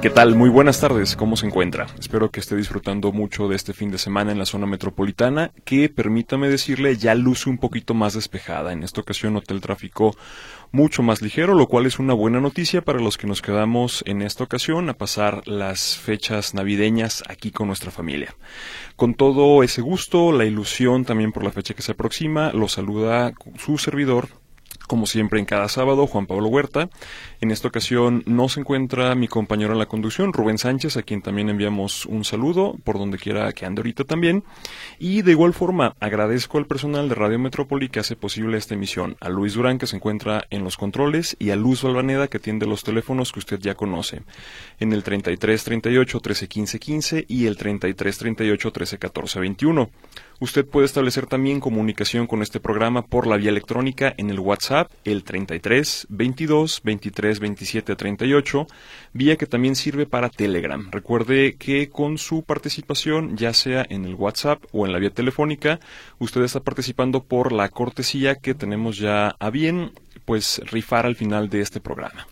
¿Qué tal? Muy buenas tardes, ¿cómo se encuentra? Espero que esté disfrutando mucho de este fin de semana en la zona metropolitana, que permítame decirle ya luce un poquito más despejada. En esta ocasión noté el tráfico mucho más ligero, lo cual es una buena noticia para los que nos quedamos en esta ocasión a pasar las fechas navideñas aquí con nuestra familia. Con todo ese gusto, la ilusión también por la fecha que se aproxima, lo saluda su servidor, como siempre en cada sábado, Juan Pablo Huerta. En esta ocasión no se encuentra mi compañero en la conducción, Rubén Sánchez, a quien también enviamos un saludo, por donde quiera que ande ahorita también. Y de igual forma, agradezco al personal de Radio Metrópoli que hace posible esta emisión, a Luis Durán, que se encuentra en los controles, y a Luz Valvaneda, que atiende los teléfonos que usted ya conoce, en el 33 38 13 15 15 y el 33 38 13 14 21. Usted puede establecer también comunicación con este programa por la vía electrónica en el WhatsApp, el 33 22 23 27 38, vía que también sirve para Telegram. Recuerde que con su participación, ya sea en el WhatsApp o en la vía telefónica, usted está participando por la cortesía que tenemos ya a bien, pues rifar al final de este programa.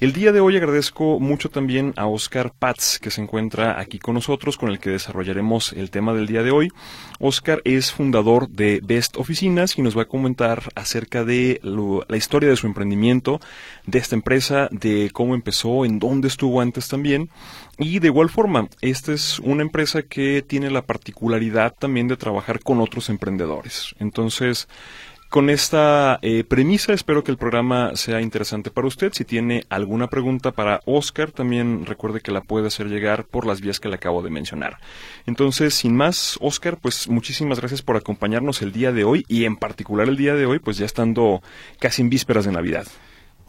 El día de hoy agradezco mucho también a Oscar Paz, que se encuentra aquí con nosotros, con el que desarrollaremos el tema del día de hoy. Oscar es fundador de Best Oficinas y nos va a comentar acerca de la historia de su emprendimiento, de esta empresa, de cómo empezó, en dónde estuvo antes también. Y de igual forma, esta es una empresa que tiene la particularidad también de trabajar con otros emprendedores. Entonces, con esta eh, premisa espero que el programa sea interesante para usted. Si tiene alguna pregunta para Oscar, también recuerde que la puede hacer llegar por las vías que le acabo de mencionar. Entonces, sin más, Oscar, pues muchísimas gracias por acompañarnos el día de hoy y en particular el día de hoy, pues ya estando casi en vísperas de Navidad.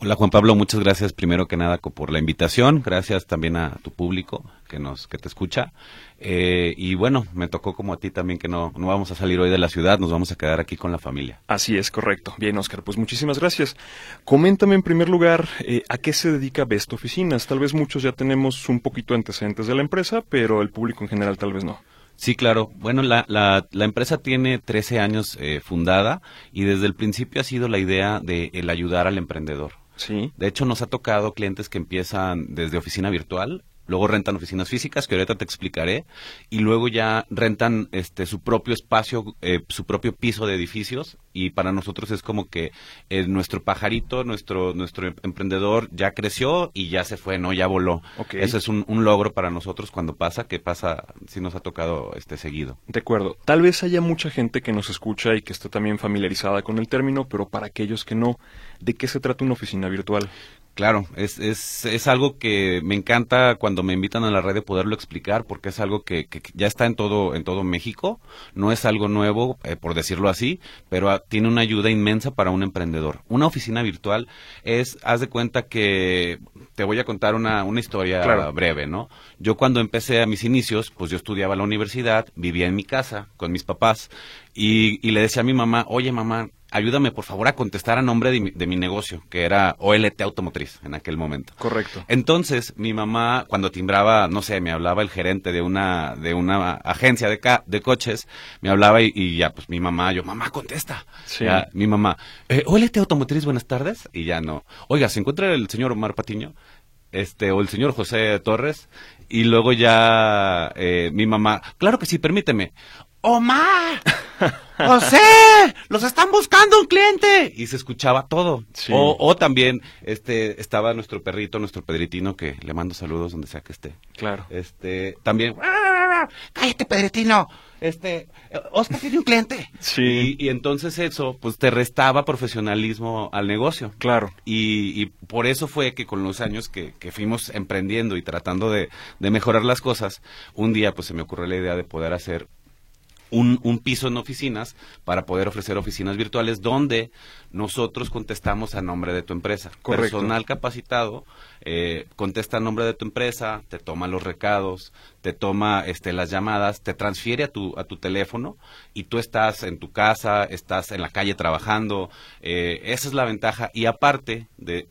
Hola Juan Pablo, muchas gracias primero que nada por la invitación, gracias también a tu público que nos que te escucha eh, y bueno, me tocó como a ti también que no, no vamos a salir hoy de la ciudad, nos vamos a quedar aquí con la familia. Así es, correcto. Bien, Oscar, pues muchísimas gracias. Coméntame en primer lugar eh, a qué se dedica Best Oficinas. Tal vez muchos ya tenemos un poquito antecedentes de la empresa, pero el público en general tal vez no. Sí, claro. Bueno, la, la, la empresa tiene 13 años eh, fundada y desde el principio ha sido la idea de el ayudar al emprendedor. Sí. De hecho, nos ha tocado clientes que empiezan desde oficina virtual, luego rentan oficinas físicas, que ahorita te explicaré, y luego ya rentan este su propio espacio, eh, su propio piso de edificios, y para nosotros es como que eh, nuestro pajarito, nuestro nuestro emprendedor ya creció y ya se fue, no, ya voló. Okay. Eso es un, un, logro para nosotros cuando pasa, que pasa, si nos ha tocado este seguido. De acuerdo. Tal vez haya mucha gente que nos escucha y que esté también familiarizada con el término, pero para aquellos que no, ¿de qué se trata una oficina virtual? Claro, es, es, es algo que me encanta cuando me invitan a la red de poderlo explicar porque es algo que, que ya está en todo, en todo México, no es algo nuevo, eh, por decirlo así, pero a, tiene una ayuda inmensa para un emprendedor. Una oficina virtual es, haz de cuenta que te voy a contar una, una historia Claro. breve, ¿no? Yo cuando empecé a mis inicios, pues yo estudiaba en la universidad, vivía en mi casa con mis papás y, y le decía a mi mamá, oye mamá, ayúdame por favor a contestar a nombre de mi, de mi negocio, que era OLT Automotriz en aquel momento. Correcto. Entonces, mi mamá, cuando timbraba, no sé, me hablaba el gerente de una, de una agencia de, ca de coches, me hablaba y, y, ya, pues mi mamá, yo, mamá, contesta. Sí. Ya, mi mamá, eh, OLT Automotriz, buenas tardes. Y ya no. Oiga, ¿se encuentra el señor Omar Patiño? Este, o el señor José Torres. Y luego ya, eh, mi mamá, claro que sí, permíteme. ¡Omar! ¡José! ¡Los están buscando un cliente! Y se escuchaba todo. Sí. O, o también este estaba nuestro perrito, nuestro Pedritino, que le mando saludos donde sea que esté. Claro. Este, también. ¡Cállate, Pedritino! Este, Oscar tiene un cliente. Sí. Y, y entonces eso, pues te restaba profesionalismo al negocio. Claro. Y, y, por eso fue que con los años que, que fuimos emprendiendo y tratando de, de, mejorar las cosas, un día pues se me ocurrió la idea de poder hacer un, un, piso en oficinas para poder ofrecer oficinas virtuales donde nosotros contestamos a nombre de tu empresa. Correcto. Personal capacitado eh, contesta a nombre de tu empresa, te toma los recados, te toma este, las llamadas, te transfiere a tu, a tu teléfono y tú estás en tu casa, estás en la calle trabajando. Eh, esa es la ventaja. Y aparte de,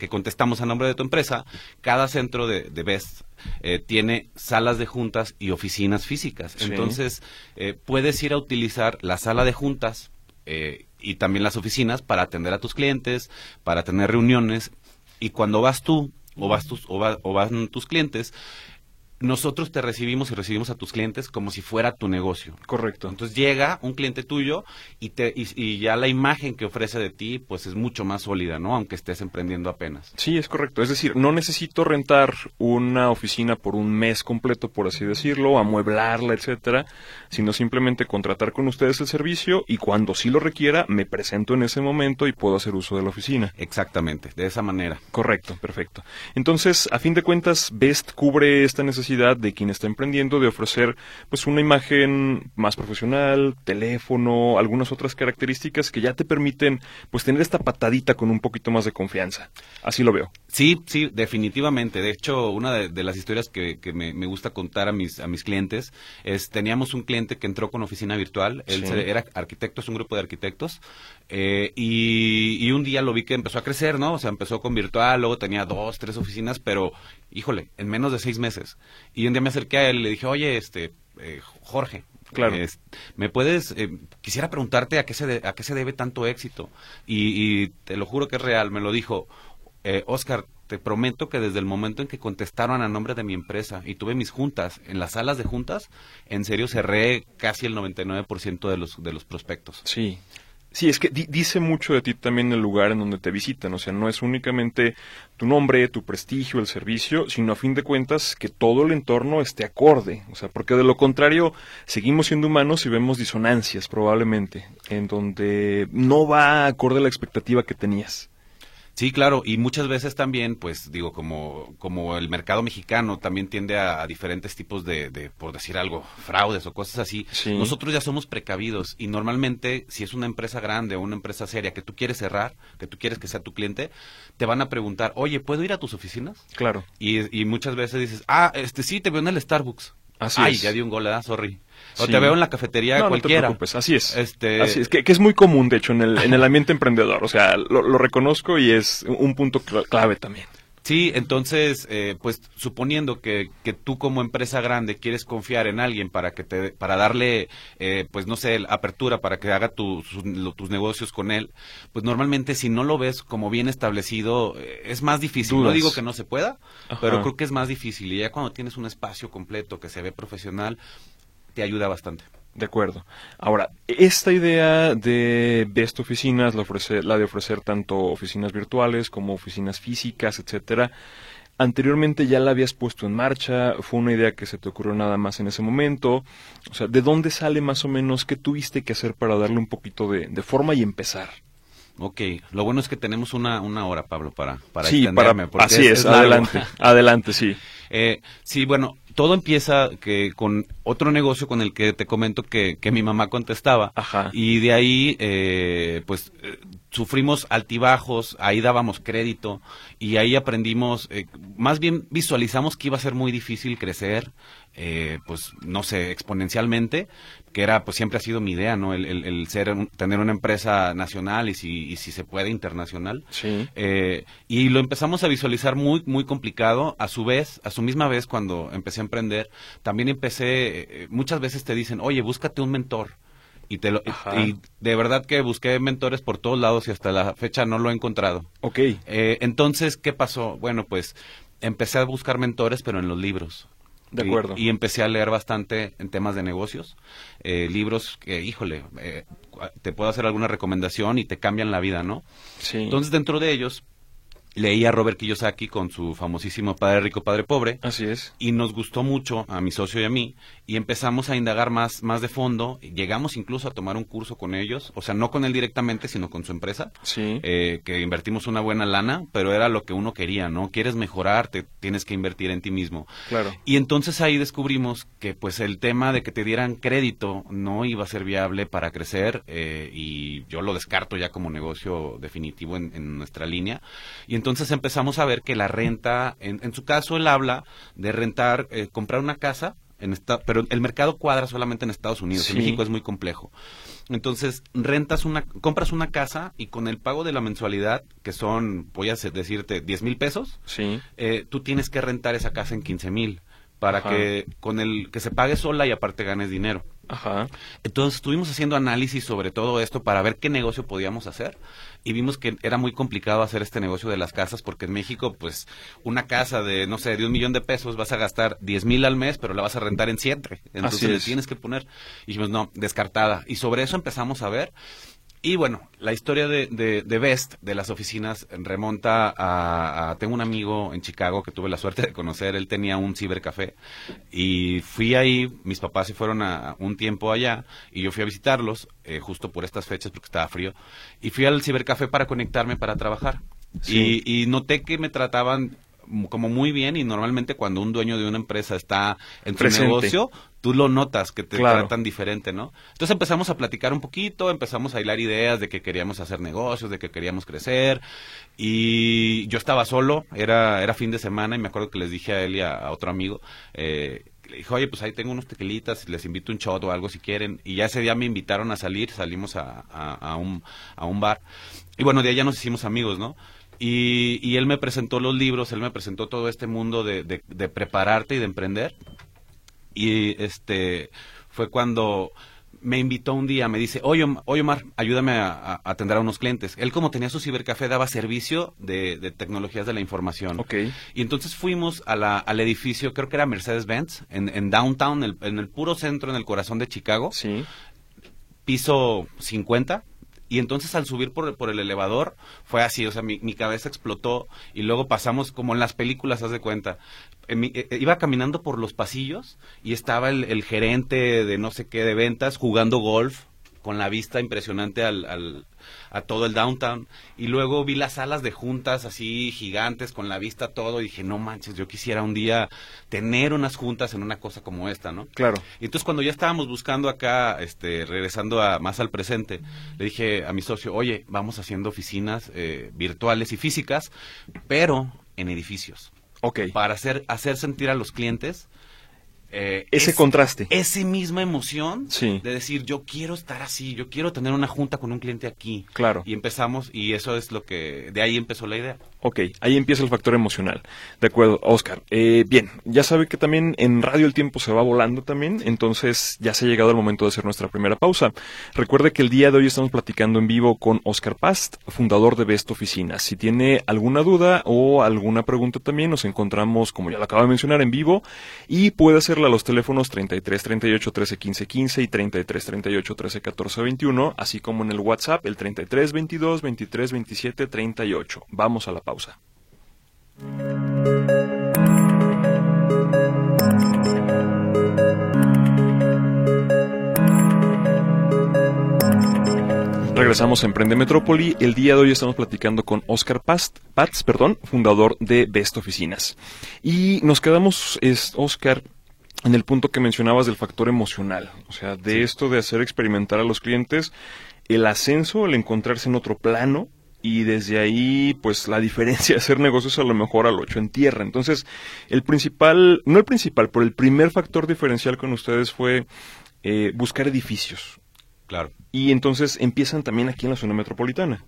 que contestamos a nombre de tu empresa, cada centro de, Best eh, tiene salas de juntas y oficinas físicas. Entonces, eh, puedes ir a utilizar la sala de juntas y también las oficinas para atender a tus clientes, para tener reuniones. Y cuando vas tú o, vas tus, o, o van tus clientes, nosotros te recibimos y recibimos a tus clientes como si fuera tu negocio. Correcto. Entonces llega un cliente tuyo y, te, y, ya la imagen que ofrece de ti pues es mucho más sólida, ¿no? Aunque estés emprendiendo apenas. Sí, es correcto. Es decir, no necesito rentar una oficina por un mes completo, por así decirlo, amueblarla, etcétera, sino simplemente contratar con ustedes el servicio y cuando sí lo requiera me presento en ese momento y puedo hacer uso de la oficina. Exactamente, de esa manera. Correcto, perfecto. Entonces, a fin de cuentas, Best cubre esta necesidad de quien está emprendiendo de ofrecer pues una imagen más profesional, teléfono, algunas otras características que ya te permiten pues tener esta patadita con un poquito más de confianza. Así lo veo. Sí, sí, definitivamente. De hecho, una de, las historias que, me, gusta contar a mis, a mis clientes es, teníamos un cliente que entró con oficina virtual, él era arquitecto, es un grupo de arquitectos, eh, y, y, un día lo vi que empezó a crecer, ¿no? O sea, empezó con virtual, luego tenía dos, tres oficinas, pero, híjole, en menos de seis meses. Y un día me acerqué a él y le dije, oye, este, eh, Jorge, Claro. ¿Me puedes, eh, quisiera preguntarte a qué se, a qué se debe tanto éxito? Y, y, te lo juro que es real, me lo dijo, eh, Oscar, te prometo que desde el momento en que contestaron a nombre de mi empresa y tuve mis juntas, en las salas de juntas, en serio cerré casi el 99% de los, de los prospectos. Sí, Sí, es que dice mucho de ti también el lugar en donde te visitan, o sea, no es únicamente tu nombre, tu prestigio, el servicio, sino a fin de cuentas que todo el entorno esté acorde, o sea, porque de lo contrario seguimos siendo humanos y vemos disonancias probablemente, en donde no va acorde a la expectativa que tenías. Sí, claro, y muchas veces también, pues digo, como, como el mercado mexicano también tiende a, diferentes tipos de, de, por decir algo, fraudes o cosas así, nosotros ya somos precavidos y normalmente si es una empresa grande o una empresa seria que tú quieres cerrar, que tú quieres que sea tu cliente, te van a preguntar, oye, ¿puedo ir a tus oficinas? Claro. Y, y muchas veces dices, ah, este sí, te veo en el Starbucks. Así Ay, ya di un gol, ¿eh? sorry. O te veo en la cafetería cualquiera. No te preocupes, así es. Este... Así es, que, es muy común, de hecho, en el, en el ambiente emprendedor. O sea, lo, lo reconozco y es un punto clave también. Sí, entonces, eh, pues suponiendo que, que, tú como empresa grande quieres confiar en alguien para que te, para darle, eh, pues no sé, apertura para que haga tus negocios con él, pues normalmente si no lo ves como bien establecido eh, es más difícil. No digo que no se pueda, pero creo que es más difícil y ya cuando tienes un espacio completo que se ve profesional, te ayuda bastante. De acuerdo. Ahora, esta idea de Best Oficinas, la, la de ofrecer tanto oficinas virtuales como oficinas físicas, etcétera, anteriormente ya la habías puesto en marcha, fue una idea que se te ocurrió nada más en ese momento. O sea, ¿de dónde sale más o menos qué tuviste que hacer para darle un poquito de, forma y empezar? Ok, lo bueno es que tenemos una, una hora, Pablo, para, para sí, para, así es, adelante, adelante, sí. Eh, sí, bueno, todo empieza que con otro negocio con el que te comento que, que mi mamá contestaba. Ajá. Y de ahí, eh, pues, eh, sufrimos altibajos, ahí dábamos crédito y ahí aprendimos, eh, más bien visualizamos que iba a ser muy difícil crecer, eh, pues no sé, exponencialmente, que era, pues siempre ha sido mi idea, ¿no? El, el, ser, tener una empresa nacional y si, y si se puede internacional. Sí. Eh, y lo empezamos a visualizar muy, muy complicado. A su vez, a su misma vez, cuando empecé a emprender, también empecé, muchas veces te dicen, oye, búscate un mentor y te lo, y de verdad que busqué mentores por todos lados y hasta la fecha no lo he encontrado. Ok. Eh, entonces, ¿qué pasó? Bueno, pues empecé a buscar mentores, pero en los libros. De acuerdo. Y, empecé a leer bastante en temas de negocios, eh, libros que, híjole, eh, te puedo hacer alguna recomendación y te cambian la vida, ¿no? Sí. Entonces, dentro de ellos, leí a Robert Kiyosaki con su famosísimo Padre Rico, Padre Pobre. Así es. Y nos gustó mucho a mi socio y a mí y empezamos a indagar más, más de fondo. Llegamos incluso a tomar un curso con ellos, o sea, no con él directamente, sino con su empresa. Sí. Eh, que invertimos una buena lana, pero era lo que uno quería, ¿no? Quieres mejorar, te tienes que invertir en ti mismo. Claro. Y entonces ahí descubrimos que pues el tema de que te dieran crédito no iba a ser viable para crecer eh, y yo lo descarto ya como negocio definitivo en, en nuestra línea. Y entonces empezamos a ver que la renta, en, en su caso él habla de rentar, eh, comprar una casa, en esta, pero el mercado cuadra solamente en Estados Unidos, en. México es muy complejo. Entonces, rentas una, compras una casa y con el pago de la mensualidad, que son, voy a decirte, 10 mil pesos, Sí. eh, tú tienes que rentar esa casa en 15 mil para Ajá. que con el que se pague sola y aparte ganes dinero. Ajá. Entonces estuvimos haciendo análisis sobre todo esto para ver qué negocio podíamos hacer y vimos que era muy complicado hacer este negocio de las casas porque en México pues una casa de no sé de un millón de pesos vas a gastar 10 mil al mes pero la vas a rentar en siete. Entonces le es. tienes que poner. Y dijimos no descartada. Y sobre eso empezamos a ver y bueno, la historia de, de, de Best, de las oficinas, remonta a, a- Tengo un amigo en Chicago que tuve la suerte de conocer, él tenía un cibercafé y fui ahí, mis papás se fueron a un tiempo allá y yo fui a visitarlos eh, justo por estas fechas porque estaba frío y fui al cibercafé para conectarme para trabajar. Sí. Y, y noté que me trataban como muy bien y normalmente cuando un dueño de una empresa está en su negocio, tú lo notas que te Claro. tratan diferente, ¿no? Entonces empezamos a platicar un poquito, empezamos a hilar ideas de que queríamos hacer negocios, de que queríamos crecer y yo estaba solo, era, era fin de semana y me acuerdo que les dije a él y a, a otro amigo, eh, le dije, oye, pues ahí tengo unos tequilitas, les invito un shot o algo si quieren. Y ya ese día me invitaron a salir, salimos a, a- a un, a un bar. Y bueno, de ahí ya nos hicimos amigos, ¿no? Y, y él me presentó los libros, él me presentó todo este mundo de, de- de prepararte y de emprender. Y este fue cuando me invitó un día, me dice, oye, oye Omar, ayúdame a, a atender a unos clientes. Él como tenía su cibercafé daba servicio de, de tecnologías de la información. Ok. Y entonces fuimos a la- al edificio, creo que era Mercedes-Benz, en, en downtown, el- en el puro centro, en el corazón de Chicago, Sí. piso 50. Y entonces al subir por, el- por el elevador fue así, o sea, mi, mi cabeza explotó y luego pasamos como en las películas, haz de cuenta. En mi- eh, iba caminando por los pasillos y estaba el, el gerente de no sé qué de ventas jugando golf con la vista impresionante al, al- a todo el downtown. Y luego vi las salas de juntas así gigantes con la vista todo y dije, no manches, yo quisiera un día tener unas juntas en una cosa como esta, ¿no? Claro. Y entonces cuando ya estábamos buscando acá, este, regresando a, más al presente, le dije a mi socio, oye, vamos haciendo oficinas eh, virtuales y físicas, pero en edificios, Ok. para hacer, hacer sentir a los clientes eh, Ese es- contraste. esa misma emoción Sí. de decir, yo quiero estar así, yo quiero tener una junta con un cliente aquí. Claro. Y empezamos, y eso es lo que, de ahí empezó la idea. Ok, ahí empieza el factor emocional. De acuerdo, Oscar. Eh, bien, ya sabe que también en radio el tiempo se va volando también, entonces ya se ha llegado el momento de hacer nuestra primera pausa. Recuerde que el día de hoy estamos platicando en vivo con Oscar Past, fundador de Best Oficinas. Si tiene alguna duda o alguna pregunta también, nos encontramos, como ya lo acabo de mencionar, en vivo y puede hacerla a los teléfonos 33 38 13 15 15 y 33 38 13 14 21, así como en el WhatsApp el 33 22 23 27 38. Vamos a la pausa. Regresamos a Emprende Metrópoli. El día de hoy estamos platicando con Oscar Past, Pats, perdón, fundador de Best Oficinas. Y nos quedamos, es, Oscar, en el punto que mencionabas del factor emocional. O sea, de esto de hacer experimentar a los clientes el ascenso, el encontrarse en otro plano. Y desde ahí, pues la diferencia de hacer negocios a lo mejor al 8 en tierra. Entonces, el principal, no el principal, pero el primer factor diferencial con ustedes fue eh, buscar edificios. Claro. Y entonces empiezan también aquí en la zona metropolitana.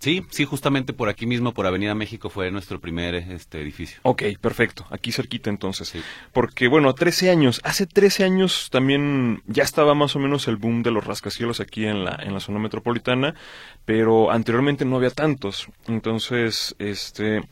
Sí, sí, justamente por aquí mismo, por Avenida México, fue nuestro primer este edificio. Ok, perfecto. Aquí cerquita entonces. Sí. Porque bueno, 13 años. Hace 13 años también ya estaba más o menos el boom de los rascacielos aquí en la, en la zona metropolitana, pero anteriormente no había tantos. Entonces, este...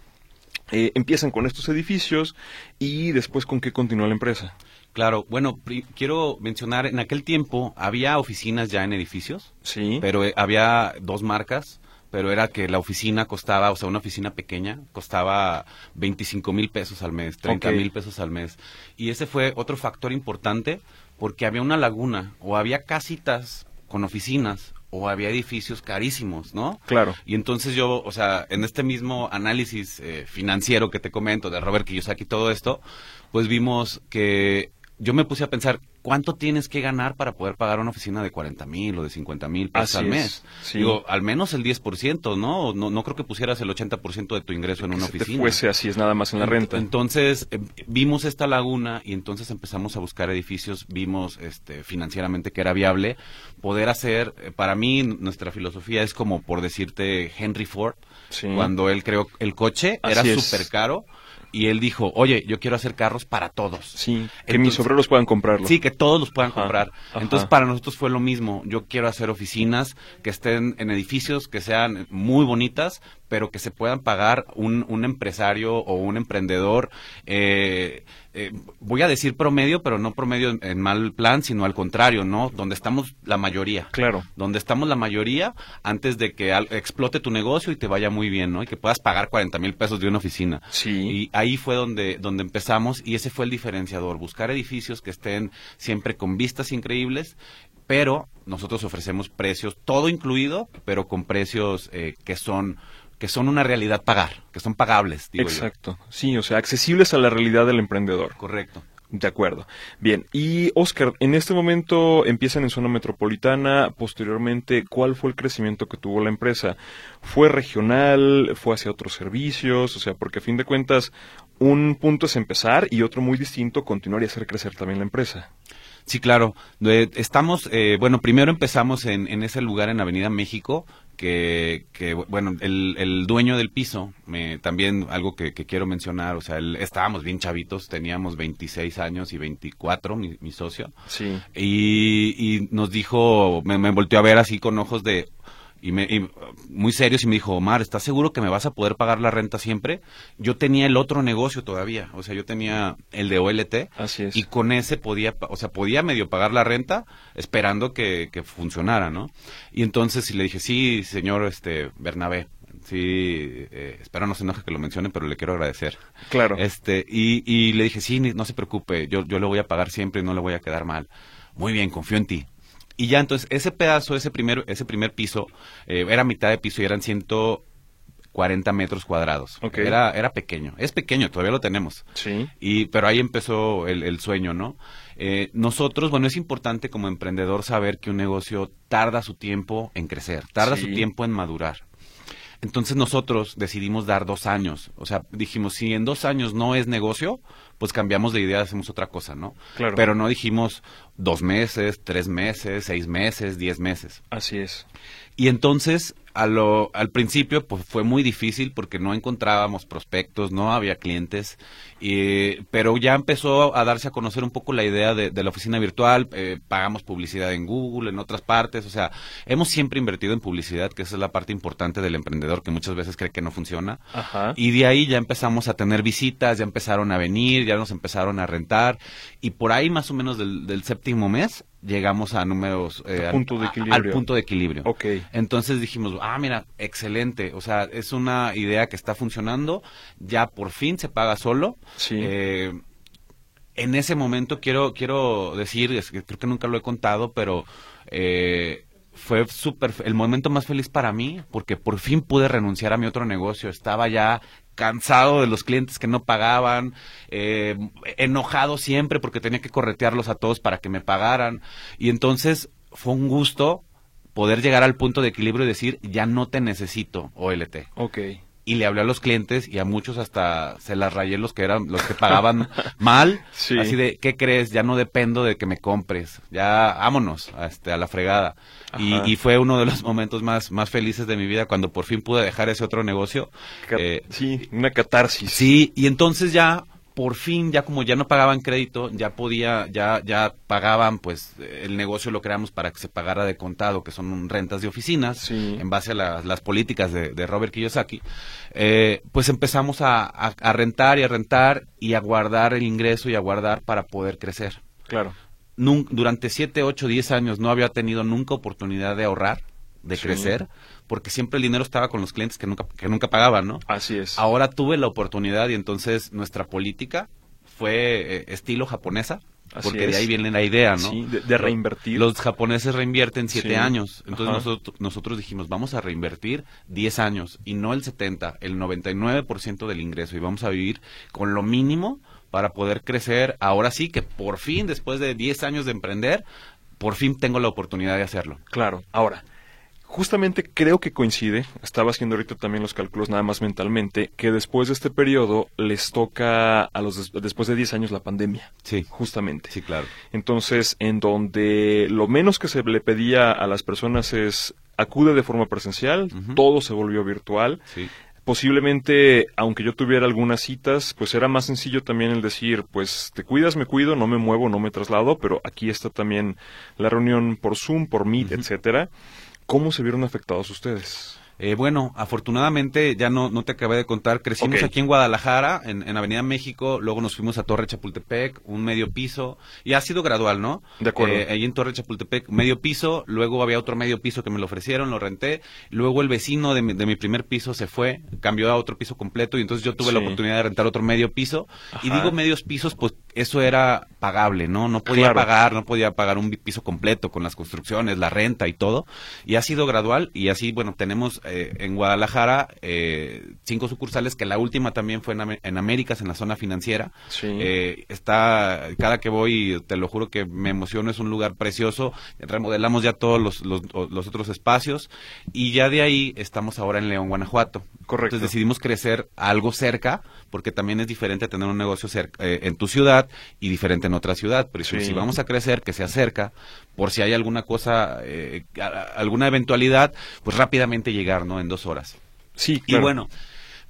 eh, empiezan con estos edificios y después con qué continúa la empresa. Claro, bueno, quiero mencionar, en aquel tiempo había oficinas ya en edificios, Sí. pero eh, había dos marcas, pero era que la oficina costaba, o sea, una oficina pequeña, costaba 25 mil pesos al mes, 30 Ok. mil pesos al mes. Y ese fue otro factor importante porque había una laguna o había casitas con oficinas o había edificios carísimos, ¿no? Claro. Y entonces yo, o sea, en este mismo análisis eh, financiero que te comento de Robert Kiyosaki y todo esto, pues vimos que yo me puse a pensar ¿cuánto tienes que ganar para poder pagar una oficina de 40 mil o de 50 mil pesos al mes? Digo, al menos el 10%, ¿no? ¿no? No creo que pusieras el 80% de tu ingreso en una oficina. fuese así, es nada más en la renta. Entonces, eh, vimos esta laguna y entonces empezamos a buscar edificios, vimos este, financieramente que era viable poder hacer, eh, para mí, nuestra filosofía es como por decirte Henry Ford, cuando él creó el coche, era súper caro y él dijo, oye, yo quiero hacer carros para todos. Sí, que mis obreros puedan comprarlo. Sí, que todos los puedan comprar. Entonces, para nosotros fue lo mismo. Yo quiero hacer oficinas que estén en edificios que sean muy bonitas, pero que se puedan pagar un, un empresario o un emprendedor, eh, eh, voy a decir promedio, pero no promedio en, mal plan, sino al contrario, ¿no? Donde estamos la mayoría. Claro. Donde estamos la mayoría antes de que explote tu negocio y te vaya muy bien, ¿no? Y que puedas pagar 40 mil pesos de una oficina. Sí. Y ahí fue donde, donde empezamos y ese fue el diferenciador, buscar edificios que estén siempre con vistas increíbles pero nosotros ofrecemos precios, todo incluido, pero con precios eh, que son que son una realidad pagar, que son pagables. Digo Exacto, sí, o sea, accesibles a la realidad del emprendedor. Correcto. De acuerdo. Bien, y Oscar, en este momento empiezan en zona metropolitana, posteriormente, ¿cuál fue el crecimiento que tuvo la empresa? ¿Fue regional? ¿Fue hacia otros servicios? O sea, porque a fin de cuentas, un punto es empezar y otro muy distinto continuar y hacer crecer también la empresa. Sí, claro. Estamos, eh, bueno, primero empezamos en, en, ese lugar en Avenida México, que, que bueno, el, el, dueño del piso, me, también algo que, quiero mencionar, o sea, estábamos bien chavitos, teníamos 26 años y 24, mi, mi socio. Sí. Y, y nos dijo, me, me volteó a ver así con ojos de, y, me, muy serios y me dijo, Omar, ¿estás seguro que me vas a poder pagar la renta siempre? Yo tenía el otro negocio todavía, o sea, yo tenía el de OLT. Así es. Y con ese podía, o sea, podía medio pagar la renta esperando que, funcionara, ¿no? Y entonces le dije, sí, señor este Bernabé, sí, eh, espero no se enoje que lo mencione, pero le quiero agradecer. Claro. Este, y, y le dije, sí, no se preocupe, yo, yo le voy a pagar siempre y no le voy a quedar mal. Muy bien, confío en ti. Y ya entonces ese pedazo, ese primer, ese primer piso, eh, era mitad de piso y eran 140 metros cuadrados. Era, era pequeño. Es pequeño, todavía lo tenemos. Sí. Y, pero ahí empezó el, sueño, ¿no? Eh, nosotros, bueno, es importante como emprendedor saber que un negocio tarda su tiempo en crecer, tarda su tiempo en madurar. Entonces nosotros decidimos dar dos años. O sea, dijimos, si en dos años no es negocio, pues cambiamos de idea, hacemos otra cosa, ¿no? Claro. Pero no dijimos dos meses, tres meses, seis meses, diez meses. Así es. Y entonces a lo, al principio pues, fue muy difícil porque no encontrábamos prospectos, no había clientes, y, pero ya empezó a darse a conocer un poco la idea de, la oficina virtual, eh, pagamos publicidad en Google, en otras partes, o sea, hemos siempre invertido en publicidad, que esa es la parte importante del emprendedor que muchas veces cree que no funciona. Y de ahí ya empezamos a tener visitas, ya empezaron a venir, ya nos empezaron a rentar, y por ahí más o menos del, del séptimo mes llegamos a números eh, punto de equilibrio. al punto de equilibrio. Okay. Entonces dijimos, ah, mira, excelente, o sea, es una idea que está funcionando, ya por fin se paga solo. Sí. Eh, en ese momento quiero quiero decir, es que creo que nunca lo he contado, pero eh, fue súper el momento más feliz para mí porque por fin pude renunciar a mi otro negocio. Estaba ya cansado de los clientes que no pagaban, eh, enojado siempre porque tenía que corretearlos a todos para que me pagaran. Y entonces fue un gusto poder llegar al punto de equilibrio y decir, ya no te necesito, OLT. Ok. Y le hablé a los clientes y a muchos hasta se las rayé los que eran los que pagaban mal. Así de qué crees ya no dependo de que me compres. Ya vámonos a, este a la fregada. Y, fue uno de los momentos más más felices de mi vida cuando por fin pude dejar ese otro negocio. Eh, sí una catarsis. Sí y entonces ya por fin, ya como ya no pagaban crédito, ya podía, ya, ya pagaban, pues el negocio lo creamos para que se pagara de contado, que son rentas de oficinas, en base a las políticas de, Robert Kiyosaki, eh, pues empezamos a, rentar y a rentar y a guardar el ingreso y a guardar para poder crecer. Claro. durante siete, ocho, diez años no había tenido nunca oportunidad de ahorrar, de crecer porque siempre el dinero estaba con los clientes que nunca, que nunca pagaban, ¿no? Así es. Ahora tuve la oportunidad y entonces nuestra política fue eh, estilo japonesa, porque de ahí viene la idea, ¿no? Sí, de, reinvertir. Los japoneses reinvierten siete años. Entonces nosotros, nosotros dijimos, vamos a reinvertir diez años y no el 70, el 99% del ingreso y vamos a vivir con lo mínimo para poder crecer. Ahora sí que por fin, después de 10 años de emprender, por fin tengo la oportunidad de hacerlo. Claro, ahora, justamente creo que coincide, estaba haciendo ahorita también los cálculos nada más mentalmente, que después de este periodo les toca a los después de 10 años la pandemia. Sí. Justamente. Sí, claro. Entonces, en donde lo menos que se le pedía a las personas es acude de forma presencial, todo se volvió virtual. Sí posiblemente, aunque yo tuviera algunas citas, pues era más sencillo también el decir, pues te cuidas, me cuido, no me muevo, no me traslado, pero aquí está también la reunión por Zoom, por Meet, etcétera. ¿Cómo se vieron afectados ustedes? Eh, bueno, afortunadamente, ya no, no te acabé de contar, crecimos aquí en Guadalajara, en, en, Avenida México, luego nos fuimos a Torre Chapultepec, un medio piso, y ha sido gradual, ¿no? De acuerdo. Eh, ahí en Torre Chapultepec, medio piso, luego había otro medio piso que me lo ofrecieron, lo renté, luego el vecino de mi, de mi primer piso se fue, cambió a otro piso completo, y entonces yo tuve la oportunidad de rentar otro medio piso, y digo medios pisos, pues eso era pagable, ¿no? No podía pagar, no podía pagar un piso completo con las construcciones, la renta y todo, y ha sido gradual, y así, bueno, tenemos eh, en Guadalajara eh, cinco sucursales, que la última también fue en, Américas, en la zona financiera. Eh, está, cada que voy, te lo juro que me emociono, es un lugar precioso. Remodelamos ya todos los, los, otros espacios y ya de ahí estamos ahora en León, Guanajuato. Correcto. Entonces decidimos crecer algo cerca, porque también es diferente tener un negocio cerca, en tu ciudad y diferente en otra ciudad. Pero si vamos a crecer, que sea cerca, por si hay alguna cosa, eh, alguna eventualidad, pues rápidamente llegar, ¿no? En dos horas. Sí, Y bueno,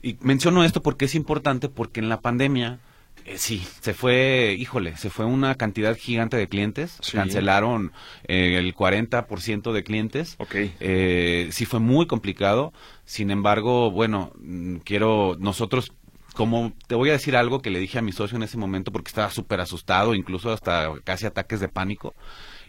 y menciono esto porque es importante, porque en la pandemia, eh, sí, se fue, híjole, se fue una cantidad gigante de clientes, cancelaron eh, el 40% de clientes. Ok. Eh, sí fue muy complicado, sin embargo, bueno, mm, quiero, nosotros como te voy a decir algo que le dije a mi socio en ese momento porque estaba súper asustado, incluso hasta casi ataques de pánico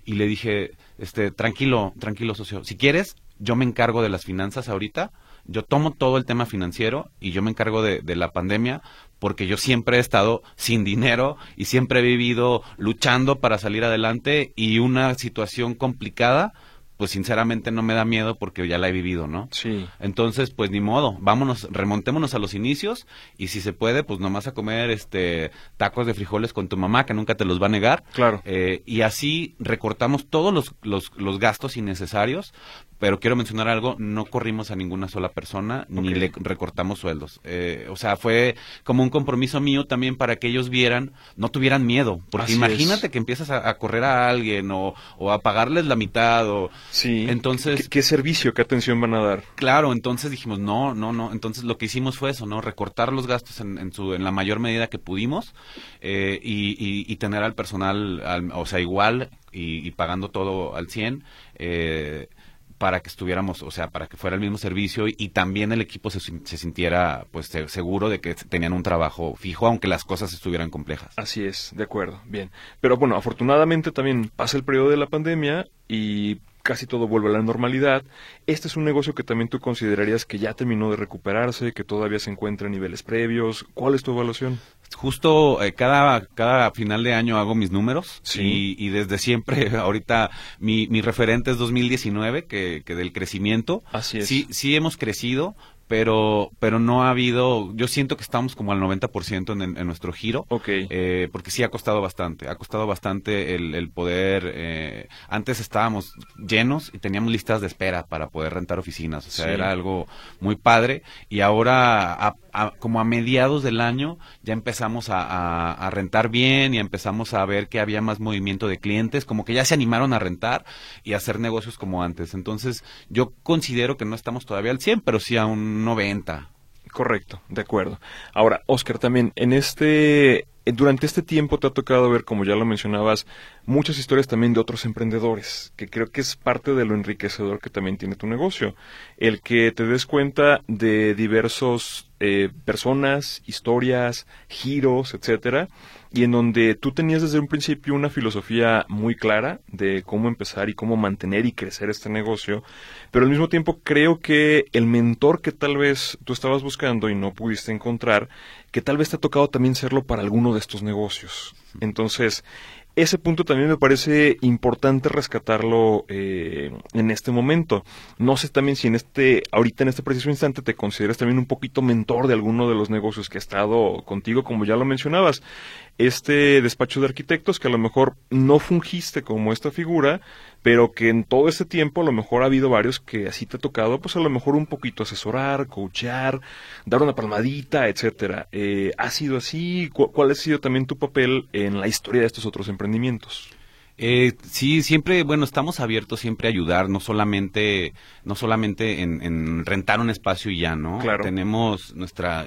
y le dije, este, tranquilo, tranquilo socio, si quieres, yo me encargo de las finanzas ahorita, yo tomo todo el tema financiero y yo me encargo de, de la pandemia porque yo siempre he estado sin dinero y siempre he vivido luchando para salir adelante y una situación complicada pues sinceramente no me da miedo porque ya la he vivido, ¿no? Sí. Entonces, pues ni modo, vámonos, remontémonos a los inicios y si se puede, pues nomás a comer este tacos de frijoles con tu mamá, que nunca te los va a negar. Claro. Eh, y así recortamos todos los, los, los gastos innecesarios pero quiero mencionar algo, no corrimos a ninguna sola persona ni le recortamos sueldos. Eh, o sea, fue como un compromiso mío también para que ellos vieran, no tuvieran miedo, porque imagínate que empiezas a, correr a alguien o, a pagarles la mitad o... Sí. Entonces... ¿Qué, servicio, qué atención van a dar? Claro, entonces dijimos, no, no, no. Entonces lo que hicimos fue eso, ¿no? Recortar los gastos en, su, en la mayor medida que pudimos eh, y, tener al personal, o sea, igual y, pagando todo al 100. Eh, para que estuviéramos, o sea, para que fuera el mismo servicio y, también el equipo se, se, sintiera pues seguro de que tenían un trabajo fijo, aunque las cosas estuvieran complejas. Así es, de acuerdo, bien. Pero bueno, afortunadamente también pasa el periodo de la pandemia y casi todo vuelve a la normalidad. Este es un negocio que también tú considerarías que ya terminó de recuperarse, que todavía se encuentra en niveles previos. ¿Cuál es tu evaluación? Justo eh, cada, cada final de año hago mis números sí. y, desde siempre, ahorita mi, mi referente es 2019, que, que del crecimiento. Así es. Sí, sí hemos crecido, pero pero no ha habido yo siento que estamos como al 90% en, en nuestro giro Ok. eh, porque sí ha costado bastante ha costado bastante el, el poder eh, antes estábamos llenos y teníamos listas de espera para poder rentar oficinas o sea era algo muy padre y ahora como a mediados del año ya empezamos a, a, rentar bien y empezamos a ver que había más movimiento de clientes como que ya se animaron a rentar y a hacer negocios como antes entonces yo considero que no estamos todavía al 100 pero sí a un 90. Correcto, de acuerdo. Ahora, Oscar, también en este eh, durante este tiempo te ha tocado ver, como ya lo mencionabas, muchas historias también de otros emprendedores, que creo que es parte de lo enriquecedor que también tiene tu negocio. El que te des cuenta de diversos eh, personas, historias, giros, etcétera, y en donde tú tenías desde un principio una filosofía muy clara de cómo empezar y cómo mantener y crecer este negocio, pero al mismo tiempo creo que el mentor que tal vez tú estabas buscando y no pudiste encontrar, que tal vez te ha tocado también serlo para alguno de estos negocios. Entonces, ese punto también me parece importante rescatarlo eh, en este momento. No sé también si en este, ahorita en este preciso instante te consideras también un poquito mentor de alguno de los negocios que ha estado contigo, como ya lo mencionabas. Este despacho de arquitectos que a lo mejor no fungiste como esta figura, pero que en todo este tiempo a lo mejor ha habido varios que así te ha tocado, pues a lo mejor un poquito asesorar, coachear, dar una palmadita, etcétera. Eh, ¿Ha sido así? ¿Cuál ha sido también tu papel en la historia de estos otros emprendimientos? Eh, sí, siempre, bueno, estamos abiertos siempre a ayudar, no solamente, no solamente en, rentar un espacio y ya, ¿no? Claro. Tenemos nuestra,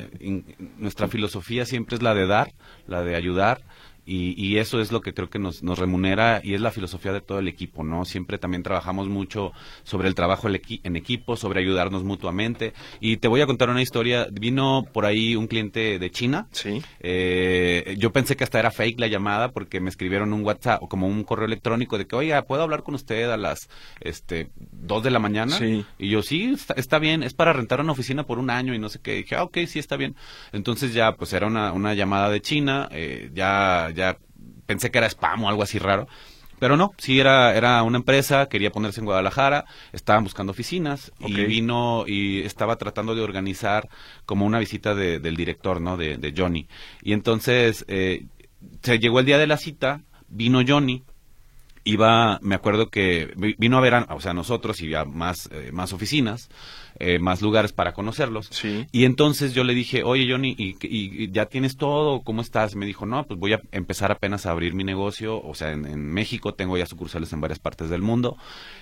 nuestra filosofía siempre es la de dar, la de ayudar y, eso es lo que creo que nos, nos, remunera y es la filosofía de todo el equipo, ¿no? Siempre también trabajamos mucho sobre el trabajo en equipo, sobre ayudarnos mutuamente. Y te voy a contar una historia. Vino por ahí un cliente de China. Sí. Eh, yo pensé que hasta era fake la llamada porque me escribieron un WhatsApp o como un correo electrónico de que, oiga, ¿puedo hablar con usted a las este, 2 de la mañana? Sí. Y yo, sí, está, bien, es para rentar una oficina por un año y no sé qué. dije, ah, ok, sí, está bien. Entonces ya, pues era una, una llamada de China, eh, ya ya pensé que era spam o algo así raro. Pero no, sí era, era una empresa, quería ponerse en Guadalajara, estaban buscando oficinas y vino y estaba tratando de organizar como una visita del director, ¿no? De, Johnny. Y entonces eh, se llegó el día de la cita, vino Johnny, iba, me acuerdo que vino a ver, a, o sea, nosotros y a más, eh, más oficinas, eh, más lugares para conocerlos. Sí. Y entonces yo le dije, oye Johnny, ¿y, ya tienes todo? ¿Cómo estás? Me dijo, no, pues voy a empezar apenas a abrir mi negocio. O sea, en, México tengo ya sucursales en varias partes del mundo,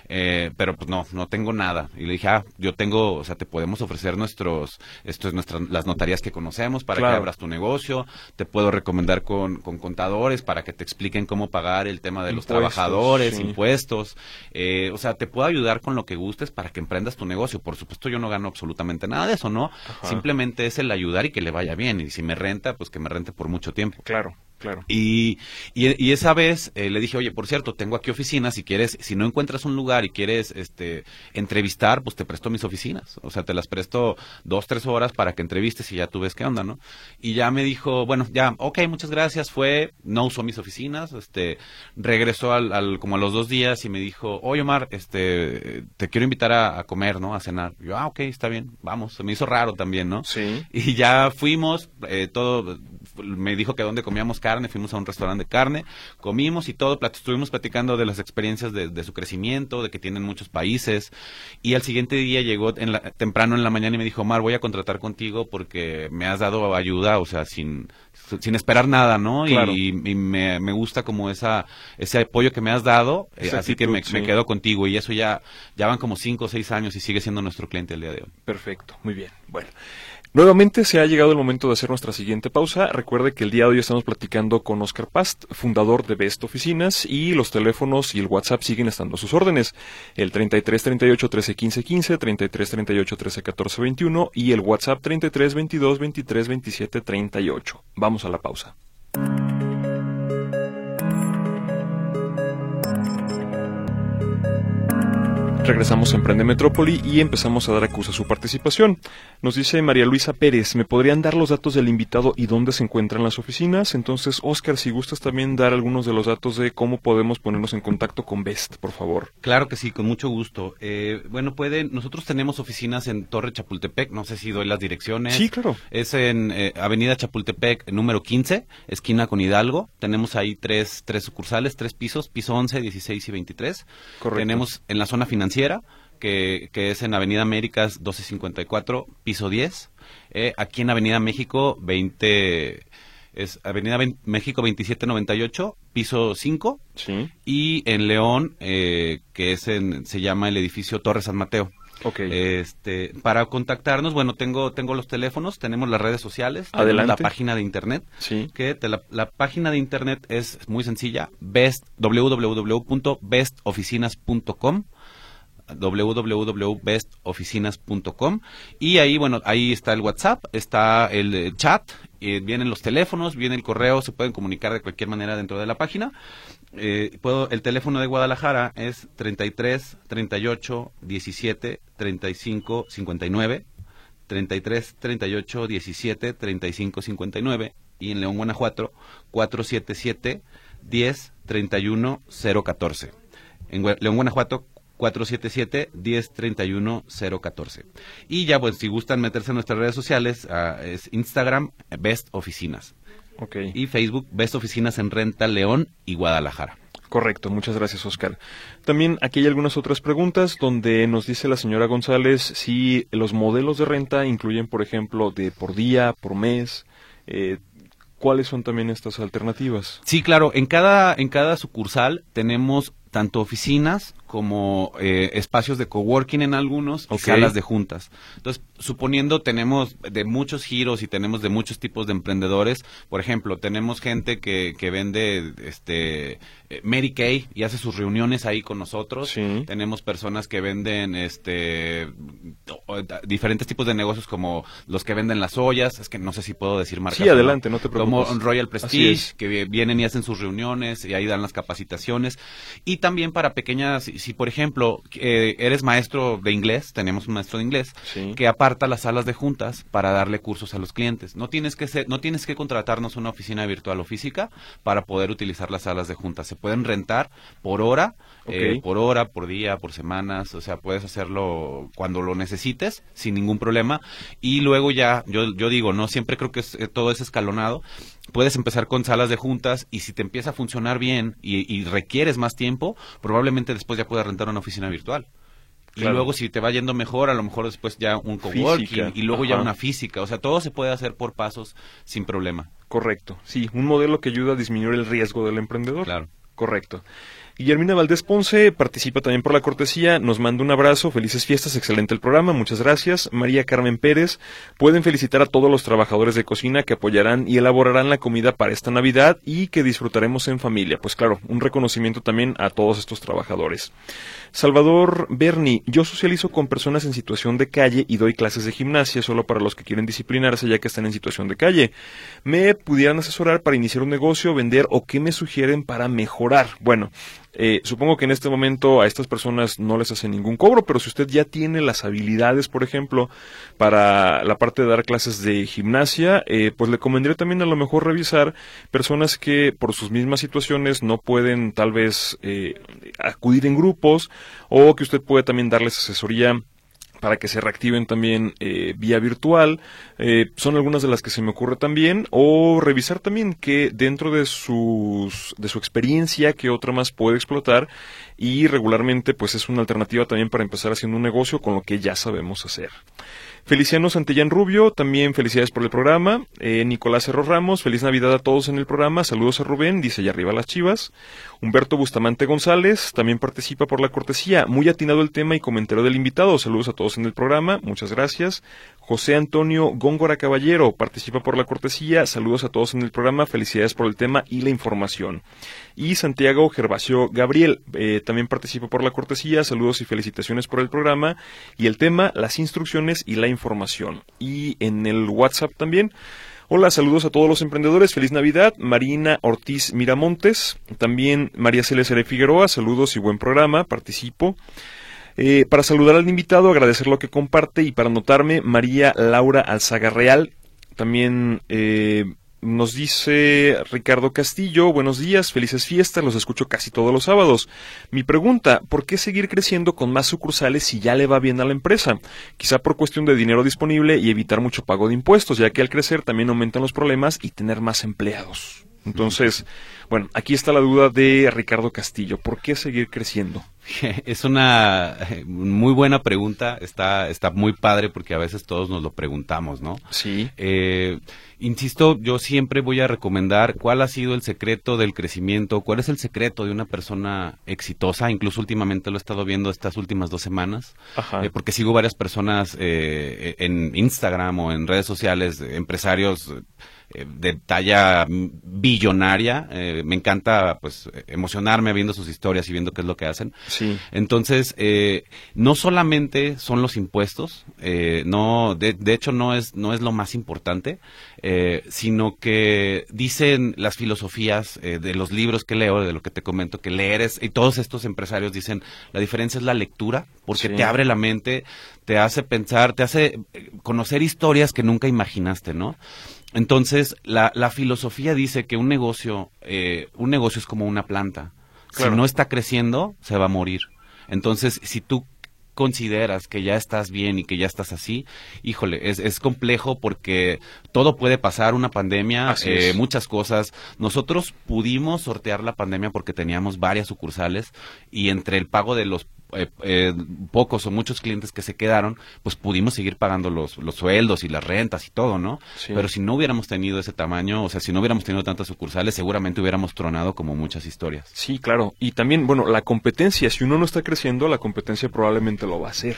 eh, pero pues no, no tengo nada. Y le dije, ah, yo tengo, o sea, te podemos ofrecer nuestros, esto es nuestras, las notarías que conocemos para que abras tu negocio. Te puedo recomendar con, con, contadores para que te expliquen cómo pagar el tema de los trabajadores, impuestos. Eh, o sea, te puedo ayudar con lo que gustes para que emprendas tu negocio. Por supuesto, yo no gano absolutamente nada de eso, ¿no? Simplemente es el ayudar y que le vaya bien. Y si me renta, pues que me rente por mucho tiempo. Claro. Claro. Y, y, esa vez eh, le dije, oye, por cierto, tengo aquí oficinas, si quieres, si no encuentras un lugar y quieres este, entrevistar, pues te presto mis oficinas. O sea, te las presto dos, tres horas para que entrevistes y ya tú ves qué onda, ¿no? Y ya me dijo, bueno, ya, ok, muchas gracias, fue, no usó mis oficinas, este, regresó al, como a los dos días y me dijo, oye, Omar, este, te quiero invitar a, comer, ¿no? A cenar. yo, ah, ok, está bien, vamos. Se me hizo raro también, ¿no? Sí. Y ya fuimos, eh, todo, me dijo que donde comíamos carne, fuimos a un restaurante de carne, comimos y todo, estuvimos platicando de las experiencias de, su crecimiento, de que tienen muchos países, y al siguiente día llegó en la, temprano en la mañana y me dijo, Omar, voy a contratar contigo porque me has dado ayuda, o sea, sin, sin esperar nada, ¿no? Y, me, me, gusta como esa, ese apoyo que me has dado, eh, así que me, me, quedo contigo y eso ya, ya van como cinco o seis años y sigue siendo nuestro cliente el día de hoy. Perfecto, muy bien. Bueno. Nuevamente se ha llegado el momento de hacer nuestra siguiente pausa. Recuerde que el día de hoy estamos platicando con Oscar Past, fundador de Best Oficinas, y los teléfonos y el WhatsApp siguen estando a sus órdenes. El 33 38 13 15 15, 33 38 13 14 21 y el WhatsApp 33 22 23 27 38. Vamos a la pausa. Regresamos a Emprende Metrópoli y empezamos a dar acusa a su participación. Nos dice María Luisa Pérez, ¿me podrían dar los datos del invitado y dónde se encuentran las oficinas? Entonces, Oscar, si gustas también dar algunos de los datos de cómo podemos ponernos en contacto con Best, por favor. Claro que sí, con mucho gusto. Eh, bueno, pueden, nosotros tenemos oficinas en Torre Chapultepec, no sé si doy las direcciones. Sí, claro. Es en eh, Avenida Chapultepec, número 15, esquina con Hidalgo. Tenemos ahí tres, tres sucursales, tres pisos, piso 11, 16 y 23. Correcto. Tenemos en la zona financiera que, es en Avenida Américas 1254, piso 10. Eh, aquí en Avenida México 20 es Avenida México 2798, piso 5. Sí. Y en León, eh, que es en, se llama el edificio Torre San Mateo. Okay. Este, para contactarnos, bueno, tengo tengo los teléfonos, tenemos las redes sociales, Adelante. la página de internet, sí. que la, la, página de internet es muy sencilla, best www.bestoficinas.com www.bestoficinas.com y ahí, bueno, ahí está el WhatsApp, está el chat, eh, vienen los teléfonos, viene el correo, se pueden comunicar de cualquier manera dentro de la página. Eh, puedo, el teléfono de Guadalajara es 33 38 17 35 59 33 38 17 35 59 y en León Guanajuato 477 10 31 014. En León, Guanajuato, 477-1031-014. Y ya, pues, si gustan meterse en nuestras redes sociales, uh, es Instagram, Best Oficinas. Okay. Y Facebook, Best Oficinas en Renta, León y Guadalajara. Correcto, muchas gracias Oscar. También aquí hay algunas otras preguntas donde nos dice la señora González si los modelos de renta incluyen, por ejemplo, de por día, por mes. Eh, ¿Cuáles son también estas alternativas? Sí, claro. En cada en cada sucursal tenemos tanto oficinas como eh, espacios de coworking en algunos y salas de juntas. Entonces, suponiendo tenemos de muchos giros y tenemos de muchos tipos de emprendedores, por ejemplo, tenemos gente que, que vende este eh, Mary Kay y hace sus reuniones ahí con nosotros. Tenemos personas que venden este diferentes tipos de negocios como los que venden las ollas, es que no sé si puedo decir marcas. Sí, adelante, no, te preocupes. Como Royal Prestige, que vienen y hacen sus reuniones y ahí dan las capacitaciones. Y también para pequeñas, si, por ejemplo eh, eres maestro de inglés, tenemos un maestro de inglés que aparta las salas de juntas para darle cursos a los clientes. No tienes que ser, no tienes que contratarnos una oficina virtual o física para poder utilizar las salas de juntas. Se pueden rentar por hora, eh, por hora, por día, por semanas, o sea, puedes hacerlo cuando lo necesites sin ningún problema y luego ya, yo, yo digo, no siempre creo que eh, todo es escalonado puedes empezar con salas de juntas y si te empieza a funcionar bien y, requieres más tiempo, probablemente después ya puedas rentar una oficina virtual. Y luego si te va yendo mejor, a lo mejor después ya un coworking y luego ya una física. O sea, todo se puede hacer por pasos sin problema. Correcto. Sí, un modelo que ayuda a disminuir el riesgo del emprendedor. Claro. Correcto. Guillermina Valdés Ponce participa también por la cortesía, nos manda un abrazo, felices fiestas, excelente el programa, muchas gracias. María Carmen Pérez, pueden felicitar a todos los trabajadores de cocina que apoyarán y elaborarán la comida para esta Navidad y que disfrutaremos en familia. Pues claro, un reconocimiento también a todos estos trabajadores. Salvador Berni, yo socializo con personas en situación de calle y doy clases de gimnasia solo para los que quieren disciplinarse ya que están en situación de calle. ¿Me pudieran asesorar para iniciar un negocio, vender o qué me sugieren para mejorar? Bueno, eh, supongo que en este momento a estas personas no les hace ningún cobro, pero si usted ya tiene las habilidades, por ejemplo, para la parte de dar clases de gimnasia, eh, pues le convendría también a lo mejor revisar personas que por sus mismas situaciones no pueden tal vez eh, acudir en grupos o que usted puede también darles asesoría para que se reactiven también eh, vía virtual. Eh, son algunas de las que se me ocurre también. O revisar también que dentro de, sus, de su experiencia, que otra más puede explotar. Y regularmente, pues es una alternativa también para empezar haciendo un negocio con lo que ya sabemos hacer. Feliciano Santillán Rubio, también felicidades por el programa. Eh, Nicolás Cerro Ramos, feliz Navidad a todos en el programa. Saludos a Rubén, dice allá arriba las chivas. Humberto Bustamante González, también participa por la cortesía. Muy atinado el tema y comentario del invitado. Saludos a todos en el programa, muchas gracias. José Antonio Góngora Caballero participa por la cortesía. Saludos a todos en el programa. Felicidades por el tema y la información. Y Santiago Gervasio Gabriel eh, también participa por la cortesía. Saludos y felicitaciones por el programa y el tema, las instrucciones y la información. Y en el WhatsApp también. Hola, saludos a todos los emprendedores. Feliz Navidad. Marina Ortiz Miramontes. También María Celeste Figueroa. Saludos y buen programa. Participo. Eh, para saludar al invitado, agradecer lo que comparte y para anotarme, María Laura Alzaga Real. También eh, nos dice Ricardo Castillo, buenos días, felices fiestas, los escucho casi todos los sábados. Mi pregunta, ¿por qué seguir creciendo con más sucursales si ya le va bien a la empresa? Quizá por cuestión de dinero disponible y evitar mucho pago de impuestos, ya que al crecer también aumentan los problemas y tener más empleados. Entonces, bueno, aquí está la duda de Ricardo Castillo. ¿Por qué seguir creciendo? Es una eh, muy buena pregunta. Está, está muy padre porque a veces todos nos lo preguntamos, ¿no? Sí. Eh, insisto, yo siempre voy a recomendar cuál ha sido el secreto del crecimiento, cuál es el secreto de una persona exitosa. Incluso últimamente lo he estado viendo estas últimas dos semanas, eh, porque sigo varias personas en Instagram o en redes sociales, empresarios eh, de talla billonaria. Eh, me encanta pues emocionarme viendo sus historias y viendo qué es lo que hacen. Sí. Entonces, eh, no solamente son los impuestos, no, de, de, hecho no es, no es lo más importante, sino que dicen las filosofías de los libros que leo, de lo que te comento, que leer es, y todos estos empresarios dicen, la diferencia es la lectura, porque te abre la mente, te hace pensar, te hace conocer historias que nunca imaginaste, ¿no? Entonces, la, la filosofía dice que un negocio, eh, un negocio es como una planta. Claro. Si no está creciendo, se va a morir. Entonces, si tú consideras que ya estás bien y que ya estás así, híjole, es, es complejo porque todo puede pasar, una pandemia, eh, muchas cosas. Nosotros pudimos sortear la pandemia porque teníamos varias sucursales y entre el pago de los eh, eh, pocos o muchos clientes que se quedaron, pues pudimos seguir pagando los, los sueldos y las rentas y todo, ¿no? Sí. Pero si no hubiéramos tenido ese tamaño, o sea, si no hubiéramos tenido tantas sucursales, seguramente hubiéramos tronado como muchas historias. Sí, claro. Y también, bueno, la competencia, si uno no está creciendo, la competencia probablemente lo va a hacer.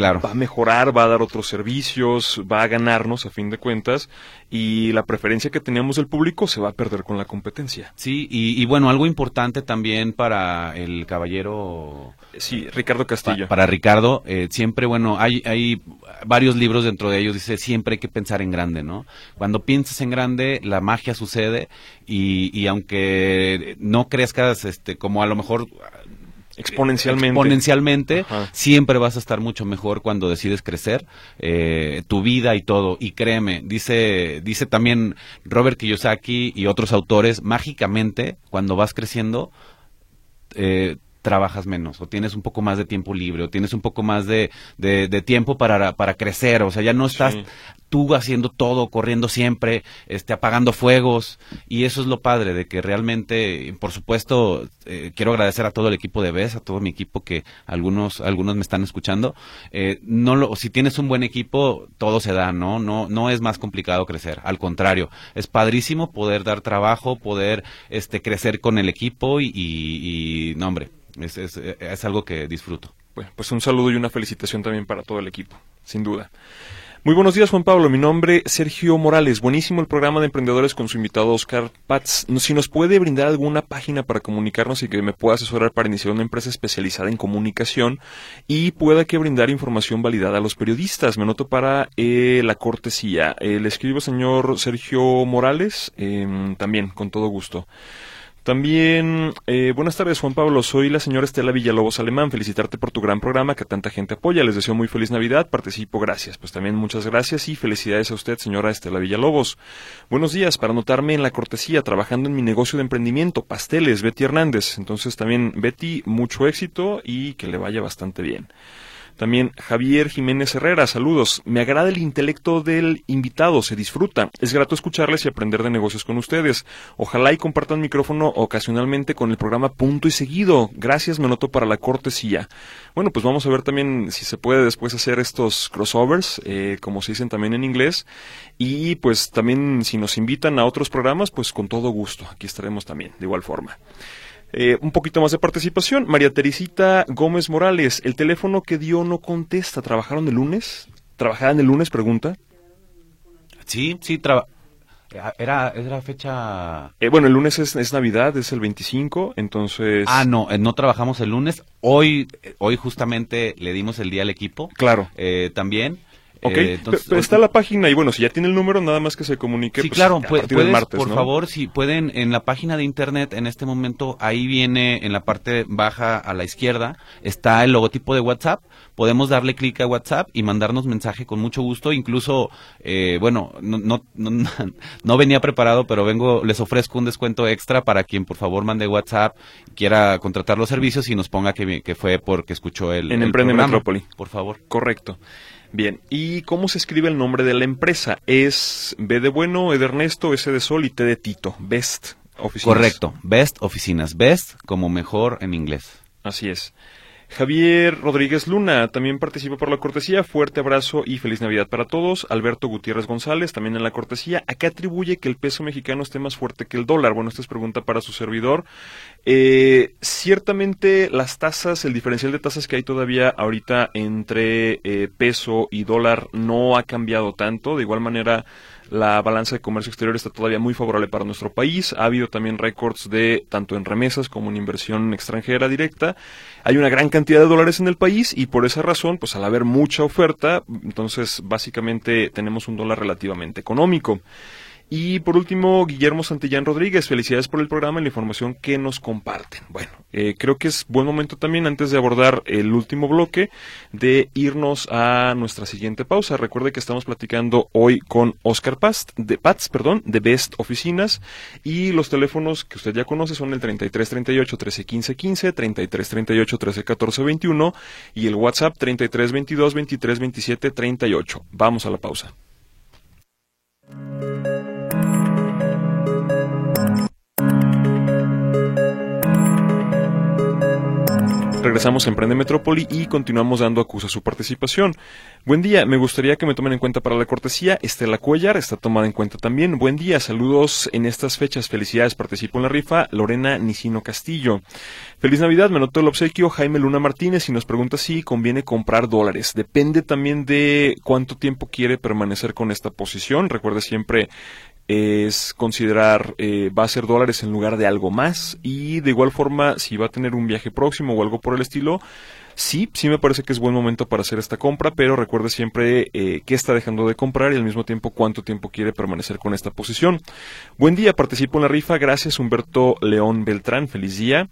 Claro. Va a mejorar, va a dar otros servicios, va a ganarnos a fin de cuentas y la preferencia que teníamos del público se va a perder con la competencia. Sí, y, y bueno, algo importante también para el caballero Sí, Ricardo Pa- Castillo. para Ricardo, eh, siempre, bueno, hay, hay varios libros dentro de ellos, dice, siempre hay que pensar en grande, ¿no? Cuando piensas en grande, la magia sucede y, y aunque no crezcas, este, como a lo mejor Exponencialmente. exponencialmente, Ajá. siempre vas a estar mucho mejor cuando decides crecer, eh, tu vida y todo. Y créeme, dice, dice también Robert Kiyosaki y otros autores, mágicamente, cuando vas creciendo, eh, trabajas menos o tienes un poco más de tiempo libre o tienes un poco más de, de, de tiempo para, para crecer, o sea, ya no estás Sí. Tú haciendo todo, corriendo siempre, este, apagando fuegos y eso es lo padre de que realmente, por supuesto, eh, quiero agradecer a todo el equipo de BES, a todo mi equipo que algunos, algunos me están escuchando, eh, no lo, si tienes un buen equipo, todo se da, ¿no? No, no es más complicado crecer, al contrario, es padrísimo poder dar trabajo, poder, este, crecer con el equipo y, y, no hombre, es, es, es algo que disfruto. Bueno, pues un saludo y una felicitación también para todo el equipo, sin duda. Muy buenos días, Juan Pablo. Mi nombre es Sergio Morales. Buenísimo el programa de emprendedores con su invitado Oscar. No- Si nos puede brindar alguna página para comunicarnos y que me pueda asesorar para iniciar una empresa especializada en comunicación y pueda que brindar información validada a los periodistas. Me noto para eh, la cortesía. Eh, le escribo, señor Sergio Morales, em, también, con todo gusto. También, eh, buenas tardes Juan Pablo, soy la señora Estela Villalobos Alemán, felicitarte por tu gran programa que tanta gente apoya, les deseo muy feliz Navidad, participo, gracias. Pues también muchas gracias y felicidades a usted señora Estela Villalobos. Buenos días, para anotarme en la cortesía, trabajando en mi negocio de emprendimiento, pasteles, Betty Hernández. Entonces también Betty, mucho éxito y que le vaya bastante bien. También Javier Jiménez Herrera, saludos. Me agrada el intelecto del invitado, se disfruta. Es grato escucharles y aprender de negocios con ustedes. Ojalá y compartan micrófono ocasionalmente con el programa Punto y Seguido. Gracias, me noto para la cortesía. Bueno, pues vamos a ver también si se puede después hacer estos crossovers, eh, como se dicen también en inglés. Y pues también si nos invitan a otros programas, pues con todo gusto. Aquí estaremos también, de igual forma. Eh, un poquito más de participación. María Teresita Gómez Morales, el teléfono que dio no contesta. ¿Trabajaron el lunes? ¿Trabajaban el lunes? Pregunta. Sí, sí, traba- era, era fecha Eh, bueno, el lunes es, es Navidad, es el 25, entonces... Ah, no, eh, no trabajamos el lunes. Hoy, eh, hoy justamente le dimos el día al equipo. Claro. Eh, también. Ok, Eh, entonces, pero está la página y bueno, si ya tiene el número, nada más que se comunique. Sí, pues, claro, a pu- partir del puedes, martes, por ¿no? favor, si pueden, en la página de internet, en este momento, ahí viene, en la parte baja a la izquierda, está el logotipo de WhatsApp. Podemos darle clic a WhatsApp y mandarnos mensaje con mucho gusto. Incluso, eh, bueno, no, no, no, no venía preparado, pero vengo, les ofrezco un descuento extra para quien por favor mande WhatsApp, quiera contratar los servicios y nos ponga que, fue porque escuchó el, En el Emprende programa. Metrópoli. Por favor. Correcto. Bien, ¿y cómo se escribe el nombre de la empresa? Es B de bueno, E de Ernesto, S de Sol y T de Tito. Best Oficinas. Correcto. Best Oficinas. Best como mejor en inglés. Así es. Javier Rodríguez Luna también participa por la cortesía. Fuerte abrazo y feliz Navidad para todos. Alberto Gutiérrez González también en la cortesía. ¿A qué atribuye que el peso mexicano esté más fuerte que el dólar? Bueno, esta es pregunta para su servidor. Eh, ciertamente las tasas, el diferencial de tasas que hay todavía ahorita entre eh, peso y dólar no ha cambiado tanto. De igual manera, la balanza de comercio exterior está todavía muy favorable para nuestro país. Ha habido también récords de tanto en remesas como en inversión extranjera directa. Hay una gran cantidad de dólares en el país y por esa razón, pues al haber mucha oferta, entonces básicamente tenemos un dólar relativamente económico. Y por último, Guillermo Santillán Rodríguez, felicidades por el programa y la información que nos comparten. Bueno, eh, creo que es buen momento también, antes de abordar el último bloque, de irnos a nuestra siguiente pausa. Recuerde que estamos platicando hoy con Oscar Past, de Pats, perdón, de Best Oficinas, y los teléfonos que usted ya conoce son el 3338 1315 15, 3338 1314 21 y el WhatsApp 3322 2327 38. Vamos a la pausa. Regresamos a Emprende Metrópoli y continuamos dando acusa su participación. Buen día, me gustaría que me tomen en cuenta para la cortesía. Estela Cuellar está tomada en cuenta también. Buen día, saludos en estas fechas. Felicidades, participo en la rifa. Lorena Nicino Castillo. Feliz Navidad, me notó el obsequio. Jaime Luna Martínez y nos pregunta si conviene comprar dólares. Depende también de cuánto tiempo quiere permanecer con esta posición. Recuerde siempre es considerar eh, va a ser dólares en lugar de algo más. Y de igual forma si va a tener un viaje próximo o algo por el estilo sí sí me parece que es buen momento para hacer esta compra pero recuerde siempre eh, qué está dejando de comprar y al mismo tiempo cuánto tiempo quiere permanecer con esta posición. Buen día participo en la rifa. Gracias Humberto León Beltrán. Feliz día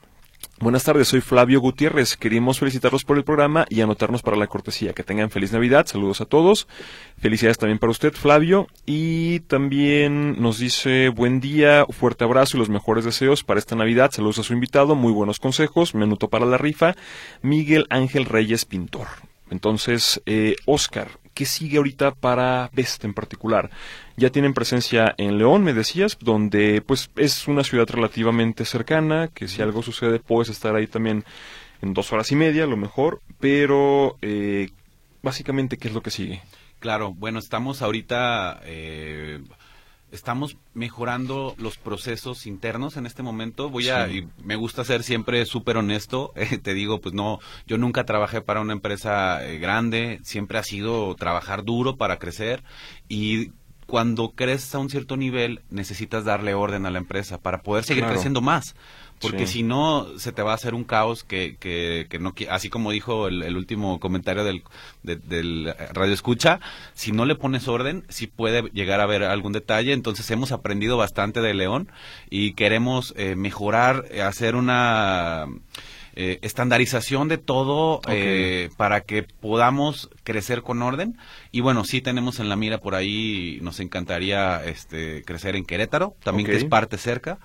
Buenas tardes, soy Flavio Gutiérrez. Queríamos felicitarlos por el programa y anotarnos para la cortesía. Que tengan feliz Navidad. Saludos a todos. Felicidades también para usted, Flavio. Y también nos dice buen día, fuerte abrazo y los mejores deseos para esta Navidad. Saludos a su invitado, muy buenos consejos. Menuto para la rifa. Miguel Ángel Reyes Pintor. Entonces, eh, Oscar, ¿qué sigue ahorita para Best en particular? Ya tienen presencia en León, me decías, donde pues es una ciudad relativamente cercana, que si algo sucede puedes estar ahí también en dos horas y media, a lo mejor, pero eh, básicamente, ¿qué es lo que sigue? Claro, bueno, estamos ahorita... Eh, estamos mejorando los procesos internos en este momento. Voy a, y me gusta ser siempre súper honesto. te digo, pues no, yo nunca trabajé para una empresa eh, grande. Siempre ha sido trabajar duro para crecer y cuando creces a un cierto nivel necesitas darle orden a la empresa para poder seguir creciendo más porque si no se te va a hacer un caos que, que, que no así como dijo el, último comentario del, del radio escucha si no le pones orden sí puede llegar a haber algún detalle entonces hemos aprendido bastante de León y queremos eh, mejorar hacer una eh, estandarización de todo eh, para que podamos crecer con orden. Y bueno, sí tenemos en la mira por ahí, nos encantaría este, crecer en Querétaro, también que es parte cerca.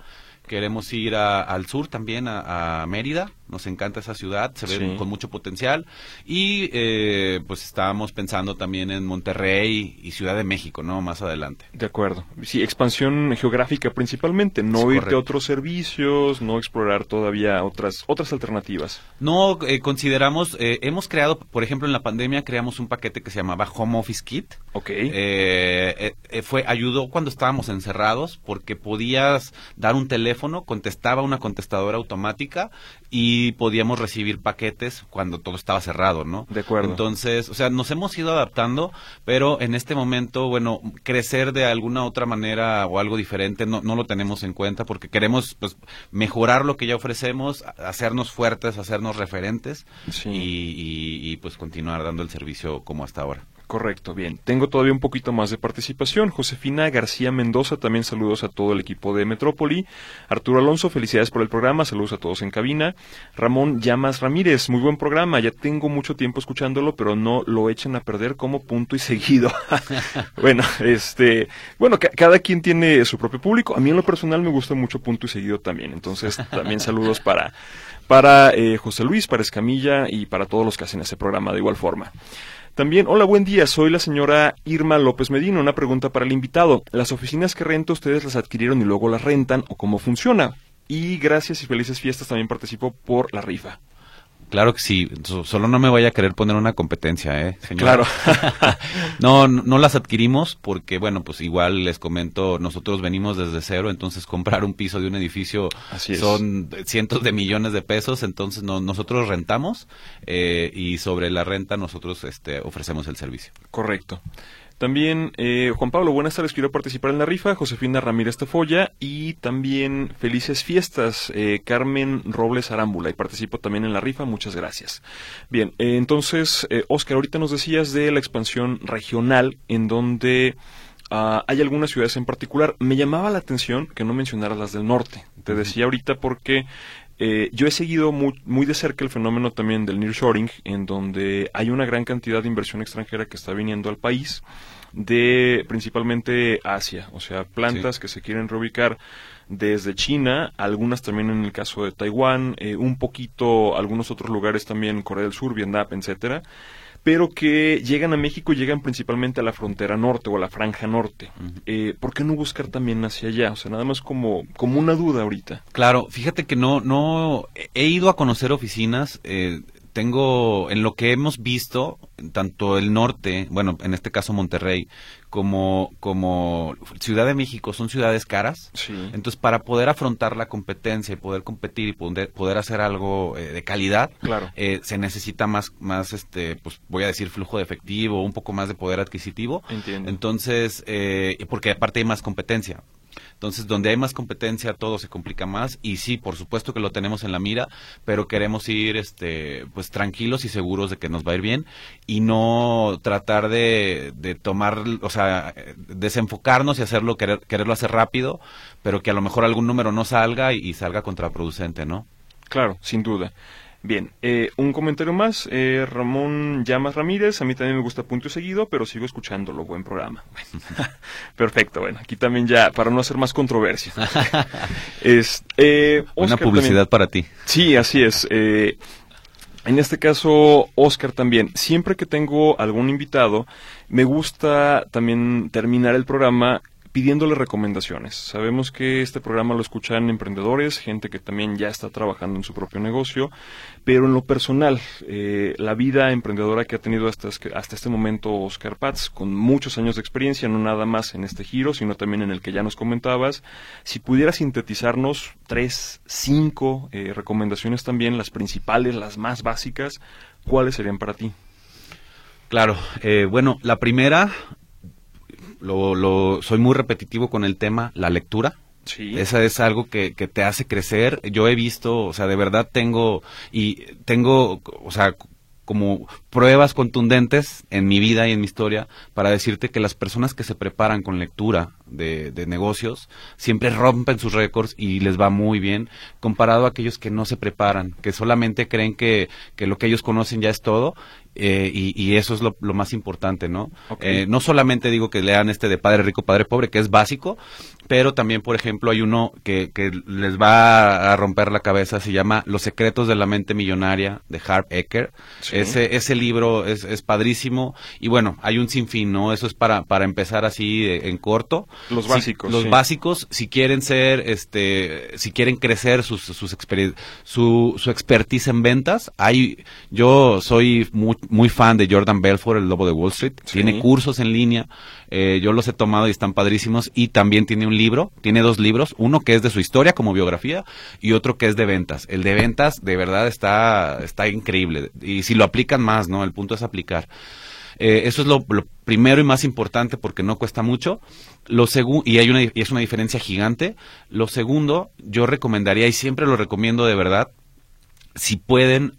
Queremos ir al sur también, a, Mérida. Nos encanta esa ciudad, se ve con mucho potencial. Y eh, pues estábamos pensando también en Monterrey y Ciudad de México, ¿no? Más adelante. De acuerdo. Sí, expansión geográfica principalmente, no irte a otros servicios, no explorar todavía otras otras alternativas. No, eh, consideramos, eh, hemos creado, por ejemplo, en la pandemia creamos un paquete que se llamaba Home Office Kit. Ok. fue, ayudó cuando estábamos encerrados porque podías dar un teléfono contestaba una contestadora automática y podíamos recibir paquetes cuando todo estaba cerrado, ¿no? De acuerdo. Entonces, o sea, nos hemos ido adaptando, pero en este momento, bueno, crecer de alguna otra manera o algo diferente no, no lo tenemos en cuenta porque queremos pues mejorar lo que ya ofrecemos, hacernos fuertes, hacernos referentes y, y pues continuar dando el servicio como hasta ahora. Correcto, bien. Tengo todavía un poquito más de participación. Josefina García Mendoza, también saludos a todo el equipo de Metrópoli. Arturo Alonso, felicidades por el programa, saludos a todos en cabina. Ramón Llamas Ramírez, muy buen programa, ya tengo mucho tiempo escuchándolo, pero no lo echen a perder como punto y seguido. bueno, este, bueno, cada quien tiene su propio público. A mí en lo personal me gusta mucho punto y seguido también. Entonces, también saludos para para eh, José Luis, para Escamilla y para todos los que hacen ese programa de igual forma. También, hola, buen día, soy la señora Irma López Medina. Una pregunta para el invitado. ¿Las oficinas que rento ustedes las adquirieron y luego las rentan o cómo funciona? Y gracias y felices fiestas también participo por la rifa. Claro que sí, solo no me vaya a querer poner una competencia, ¿eh? Claro. no, no las adquirimos porque, bueno, pues igual les comento, nosotros venimos desde cero, entonces comprar un piso de un edificio son cientos de millones de pesos, entonces nosotros rentamos eh, y sobre la renta nosotros este, ofrecemos el servicio. Correcto. También, eh, Juan Pablo, buenas tardes, quiero participar en la rifa. Josefina Ramírez Tafoya y también felices fiestas, eh, Carmen Robles Arámbula. Y participo también en la rifa, muchas gracias. Bien, eh, entonces, Oscar, ahorita nos decías de la expansión regional en donde Ah, hay algunas ciudades en particular. Me llamaba la atención que no mencionaras las del norte. Te decía ahorita porque eh, yo he seguido muy, muy, de cerca el fenómeno también del nearshoring, en donde hay una gran cantidad de inversión extranjera que está viniendo al país de principalmente Asia, o sea, plantas que se quieren reubicar desde China, algunas también en el caso de Taiwán, eh, un poquito algunos otros lugares también, Corea del Sur, Vietnam, etcétera pero que llegan a México y llegan principalmente a la frontera norte o a la franja norte. eh, ¿Por qué no buscar también hacia allá? O sea, nada más como, como una duda ahorita. Claro, fíjate que no, no, he ido a conocer oficinas, eh, tengo, en lo que hemos visto, tanto el norte, bueno, en este caso Monterrey, como, como Ciudad de México, son ciudades caras. Sí. Entonces, para poder afrontar la competencia y poder competir y poder, poder hacer algo eh, de calidad, Claro. eh, se necesita más, más, este, pues voy a decir flujo de efectivo, un poco más de poder adquisitivo. Entiendo. Entonces, eh, porque aparte hay más competencia. Entonces, donde hay más competencia, todo se complica más. Y sí, por supuesto que lo tenemos en la mira, pero queremos ir, este, pues tranquilos y seguros de que nos va a ir bien y no tratar de, de tomar, o sea, desenfocarnos y hacerlo, querer, quererlo hacer rápido, pero que a lo mejor algún número no salga y, y salga contraproducente, ¿no? Claro, sin duda. Bien, eh, un comentario más. Eh, Ramón Llamas Ramírez, a mí también me gusta punto y seguido, pero sigo escuchándolo. Buen programa. Perfecto, bueno, aquí también ya, para no hacer más controversia. es, eh, Una publicidad también- para ti. Sí, así es. Eh, en este caso, Oscar también. Siempre que tengo algún invitado, me gusta también terminar el programa pidiéndole recomendaciones. Sabemos que este programa lo escuchan emprendedores, gente que también ya está trabajando en su propio negocio, pero en lo personal, eh, la vida emprendedora que ha tenido hasta, es- hasta este momento Oscar Paz, con muchos años de experiencia, no nada más en este giro, sino también en el que ya nos comentabas, si pudiera sintetizarnos tres, cinco eh, recomendaciones también, las principales, las más básicas, ¿cuáles serían para ti? Claro, eh, bueno, la primera, lo, lo, soy muy repetitivo con el tema, la lectura. Sí. Esa es algo que, que te hace crecer. Yo he visto, o sea, de verdad tengo, y tengo, o sea, como pruebas contundentes en mi vida y en mi historia para decirte que las personas que se preparan con lectura de, de negocios siempre rompen sus récords y les va muy bien comparado a aquellos que no se preparan, que solamente creen que, que lo que ellos conocen ya es todo eh, y, y eso es lo, lo más importante, ¿no? Eh, no solamente digo que lean este de Padre Rico, Padre Pobre, que es básico, pero también, por ejemplo, hay uno que, que les va a romper la cabeza, se llama Los secretos de la mente millonaria, de Harv Eker. Sí. Ese, ese libro es, es padrísimo y bueno, hay un sinfín, ¿no? Eso es para, para empezar así eh, en corto. Los Si- básicos, los sí. básicos, si quieren ser, este, si quieren crecer sus, sus su, su expertise en ventas, hay, yo soy muy, muy fan de Jordan Belfort, el lobo de Wall Street. Sí. Tiene cursos en línea, eh, yo los he tomado y están padrísimos. Y también tiene un libro, tiene dos libros, uno que es de su historia como biografía y otro que es de ventas. El de ventas, de verdad, está, está increíble. Y si lo aplican más, ¿no? El punto es aplicar. Eh, eso es lo, lo primero y más importante porque no cuesta mucho. Lo y hay una y es una diferencia gigante. Lo segundo, yo recomendaría y siempre lo recomiendo de verdad, si pueden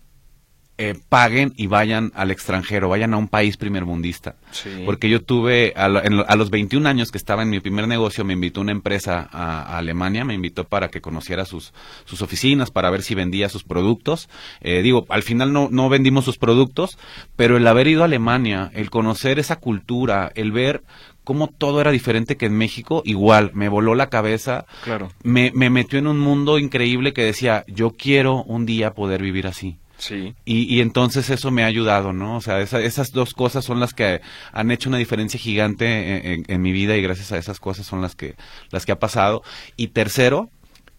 eh, paguen y vayan al extranjero, vayan a un país primermundista. Sí. Porque yo tuve, a, lo- en a los 21 años que estaba en mi primer negocio, me invitó una empresa a, a Alemania, me invitó para que conociera sus, sus oficinas, para ver si vendía sus productos. Eh, digo, al final no, no vendimos sus productos, pero el haber ido a Alemania, el conocer esa cultura, el ver cómo todo era diferente que en México, igual, me voló la cabeza Claro. me, me metió en un mundo increíble que decía, yo quiero un día poder vivir así. Sí. Y, y entonces eso me ha ayudado, ¿no? O sea, esa- esas dos cosas son las que han hecho una diferencia gigante en, en- mi vida y gracias a esas cosas son las que, las que ha pasado. Y tercero,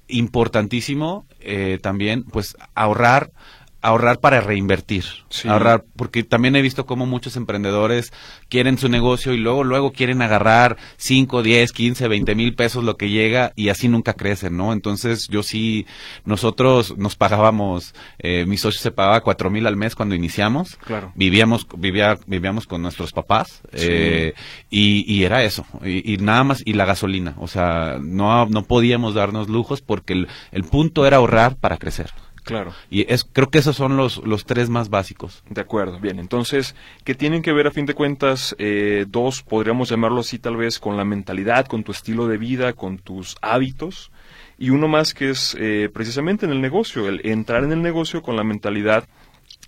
importantísimo eh, también, pues ahorrar ahorrar para reinvertir, Sí. ahorrar, porque también he visto cómo muchos emprendedores quieren su negocio y luego, luego quieren agarrar 5, 10, 15, 20 mil pesos lo que llega y así nunca crecen, ¿no? Entonces yo sí, nosotros nos pagábamos, eh, mi socio se pagaba cuatro mil al mes cuando iniciamos, Claro. vivíamos, vivía, vivíamos con nuestros papás Sí. eh, y, y era eso, y, y nada más, y la gasolina, o sea, no, no podíamos darnos lujos porque el, el punto era ahorrar para crecer. Claro. Y es, creo que esos son los, los tres más básicos. De acuerdo, bien. Entonces, ¿qué tienen que ver a fin de cuentas? Eh, dos, podríamos llamarlo así tal vez, con la mentalidad, con tu estilo de vida, con tus hábitos. Y uno más que es eh, precisamente en el negocio, el entrar en el negocio con la mentalidad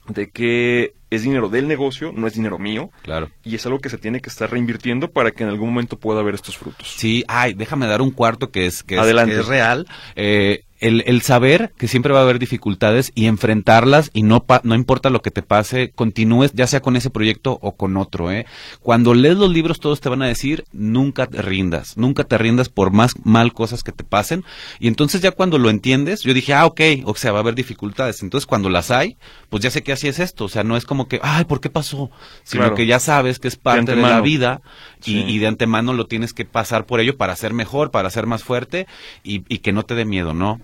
de que es dinero del negocio, no es dinero mío. Claro. Y es algo que se tiene que estar reinvirtiendo para que en algún momento pueda haber estos frutos. Sí, ay, déjame dar un cuarto que es, que es, Adelante. que es real. Eh, el, el saber que siempre va a haber dificultades y enfrentarlas y no, pa- no importa lo que te pase, continúes ya sea con ese proyecto o con otro. ¿eh? Cuando lees los libros todos te van a decir nunca te rindas, nunca te rindas por más mal cosas que te pasen. Y entonces ya cuando lo entiendes, yo dije, ah, ok, o sea, va a haber dificultades. Entonces cuando las hay, pues ya sé que así es esto. O sea, no es como que, ay, ¿por qué pasó? Sino Claro. que ya sabes que es parte de, la vida y, y de antemano lo tienes que pasar por ello para ser mejor, para ser más fuerte y, y que no te dé miedo, ¿no?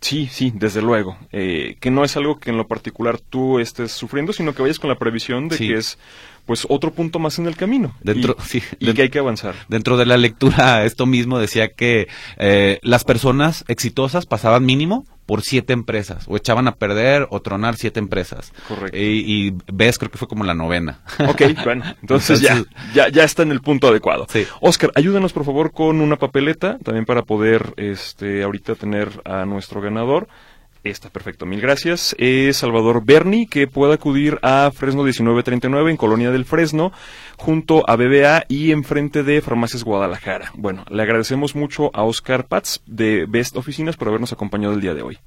Sí, sí, desde luego. Eh, que no es algo que en lo particular tú estés sufriendo, sino que vayas con la previsión de Sí. que es pues otro punto más en el camino. Dentro- y, sí, y que hay que avanzar. Dentro de la lectura, esto mismo decía que eh, las personas exitosas pasaban mínimo por siete empresas, o echaban a perder o tronar siete empresas. Correcto. Y, y ves, creo que fue como la novena. Ok, bueno, entonces, ya, ya, ya está en el punto adecuado. Sí. Oscar, ayúdanos por favor con una papeleta, también para poder este, ahorita tener a nuestro ganador. Está perfecto, mil gracias. Es Salvador Berni, que puede acudir a Fresno 1939 en Colonia del Fresno, junto a BBA y enfrente de Farmacias Guadalajara. Bueno, le agradecemos mucho a Oscar Paz de Best Oficinas por habernos acompañado el día de hoy.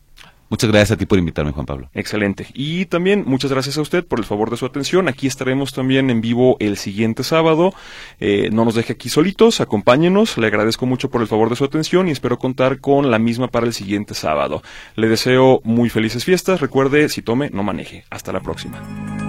Muchas gracias a ti por invitarme, Juan Pablo. Excelente. Y también muchas gracias a usted por el favor de su atención. Aquí estaremos también en vivo el siguiente sábado. Eh, no nos deje aquí solitos, acompáñenos. Le agradezco mucho por el favor de su atención y espero contar con la misma para el siguiente sábado. Le deseo muy felices fiestas. Recuerde, si tome, no maneje. Hasta la próxima.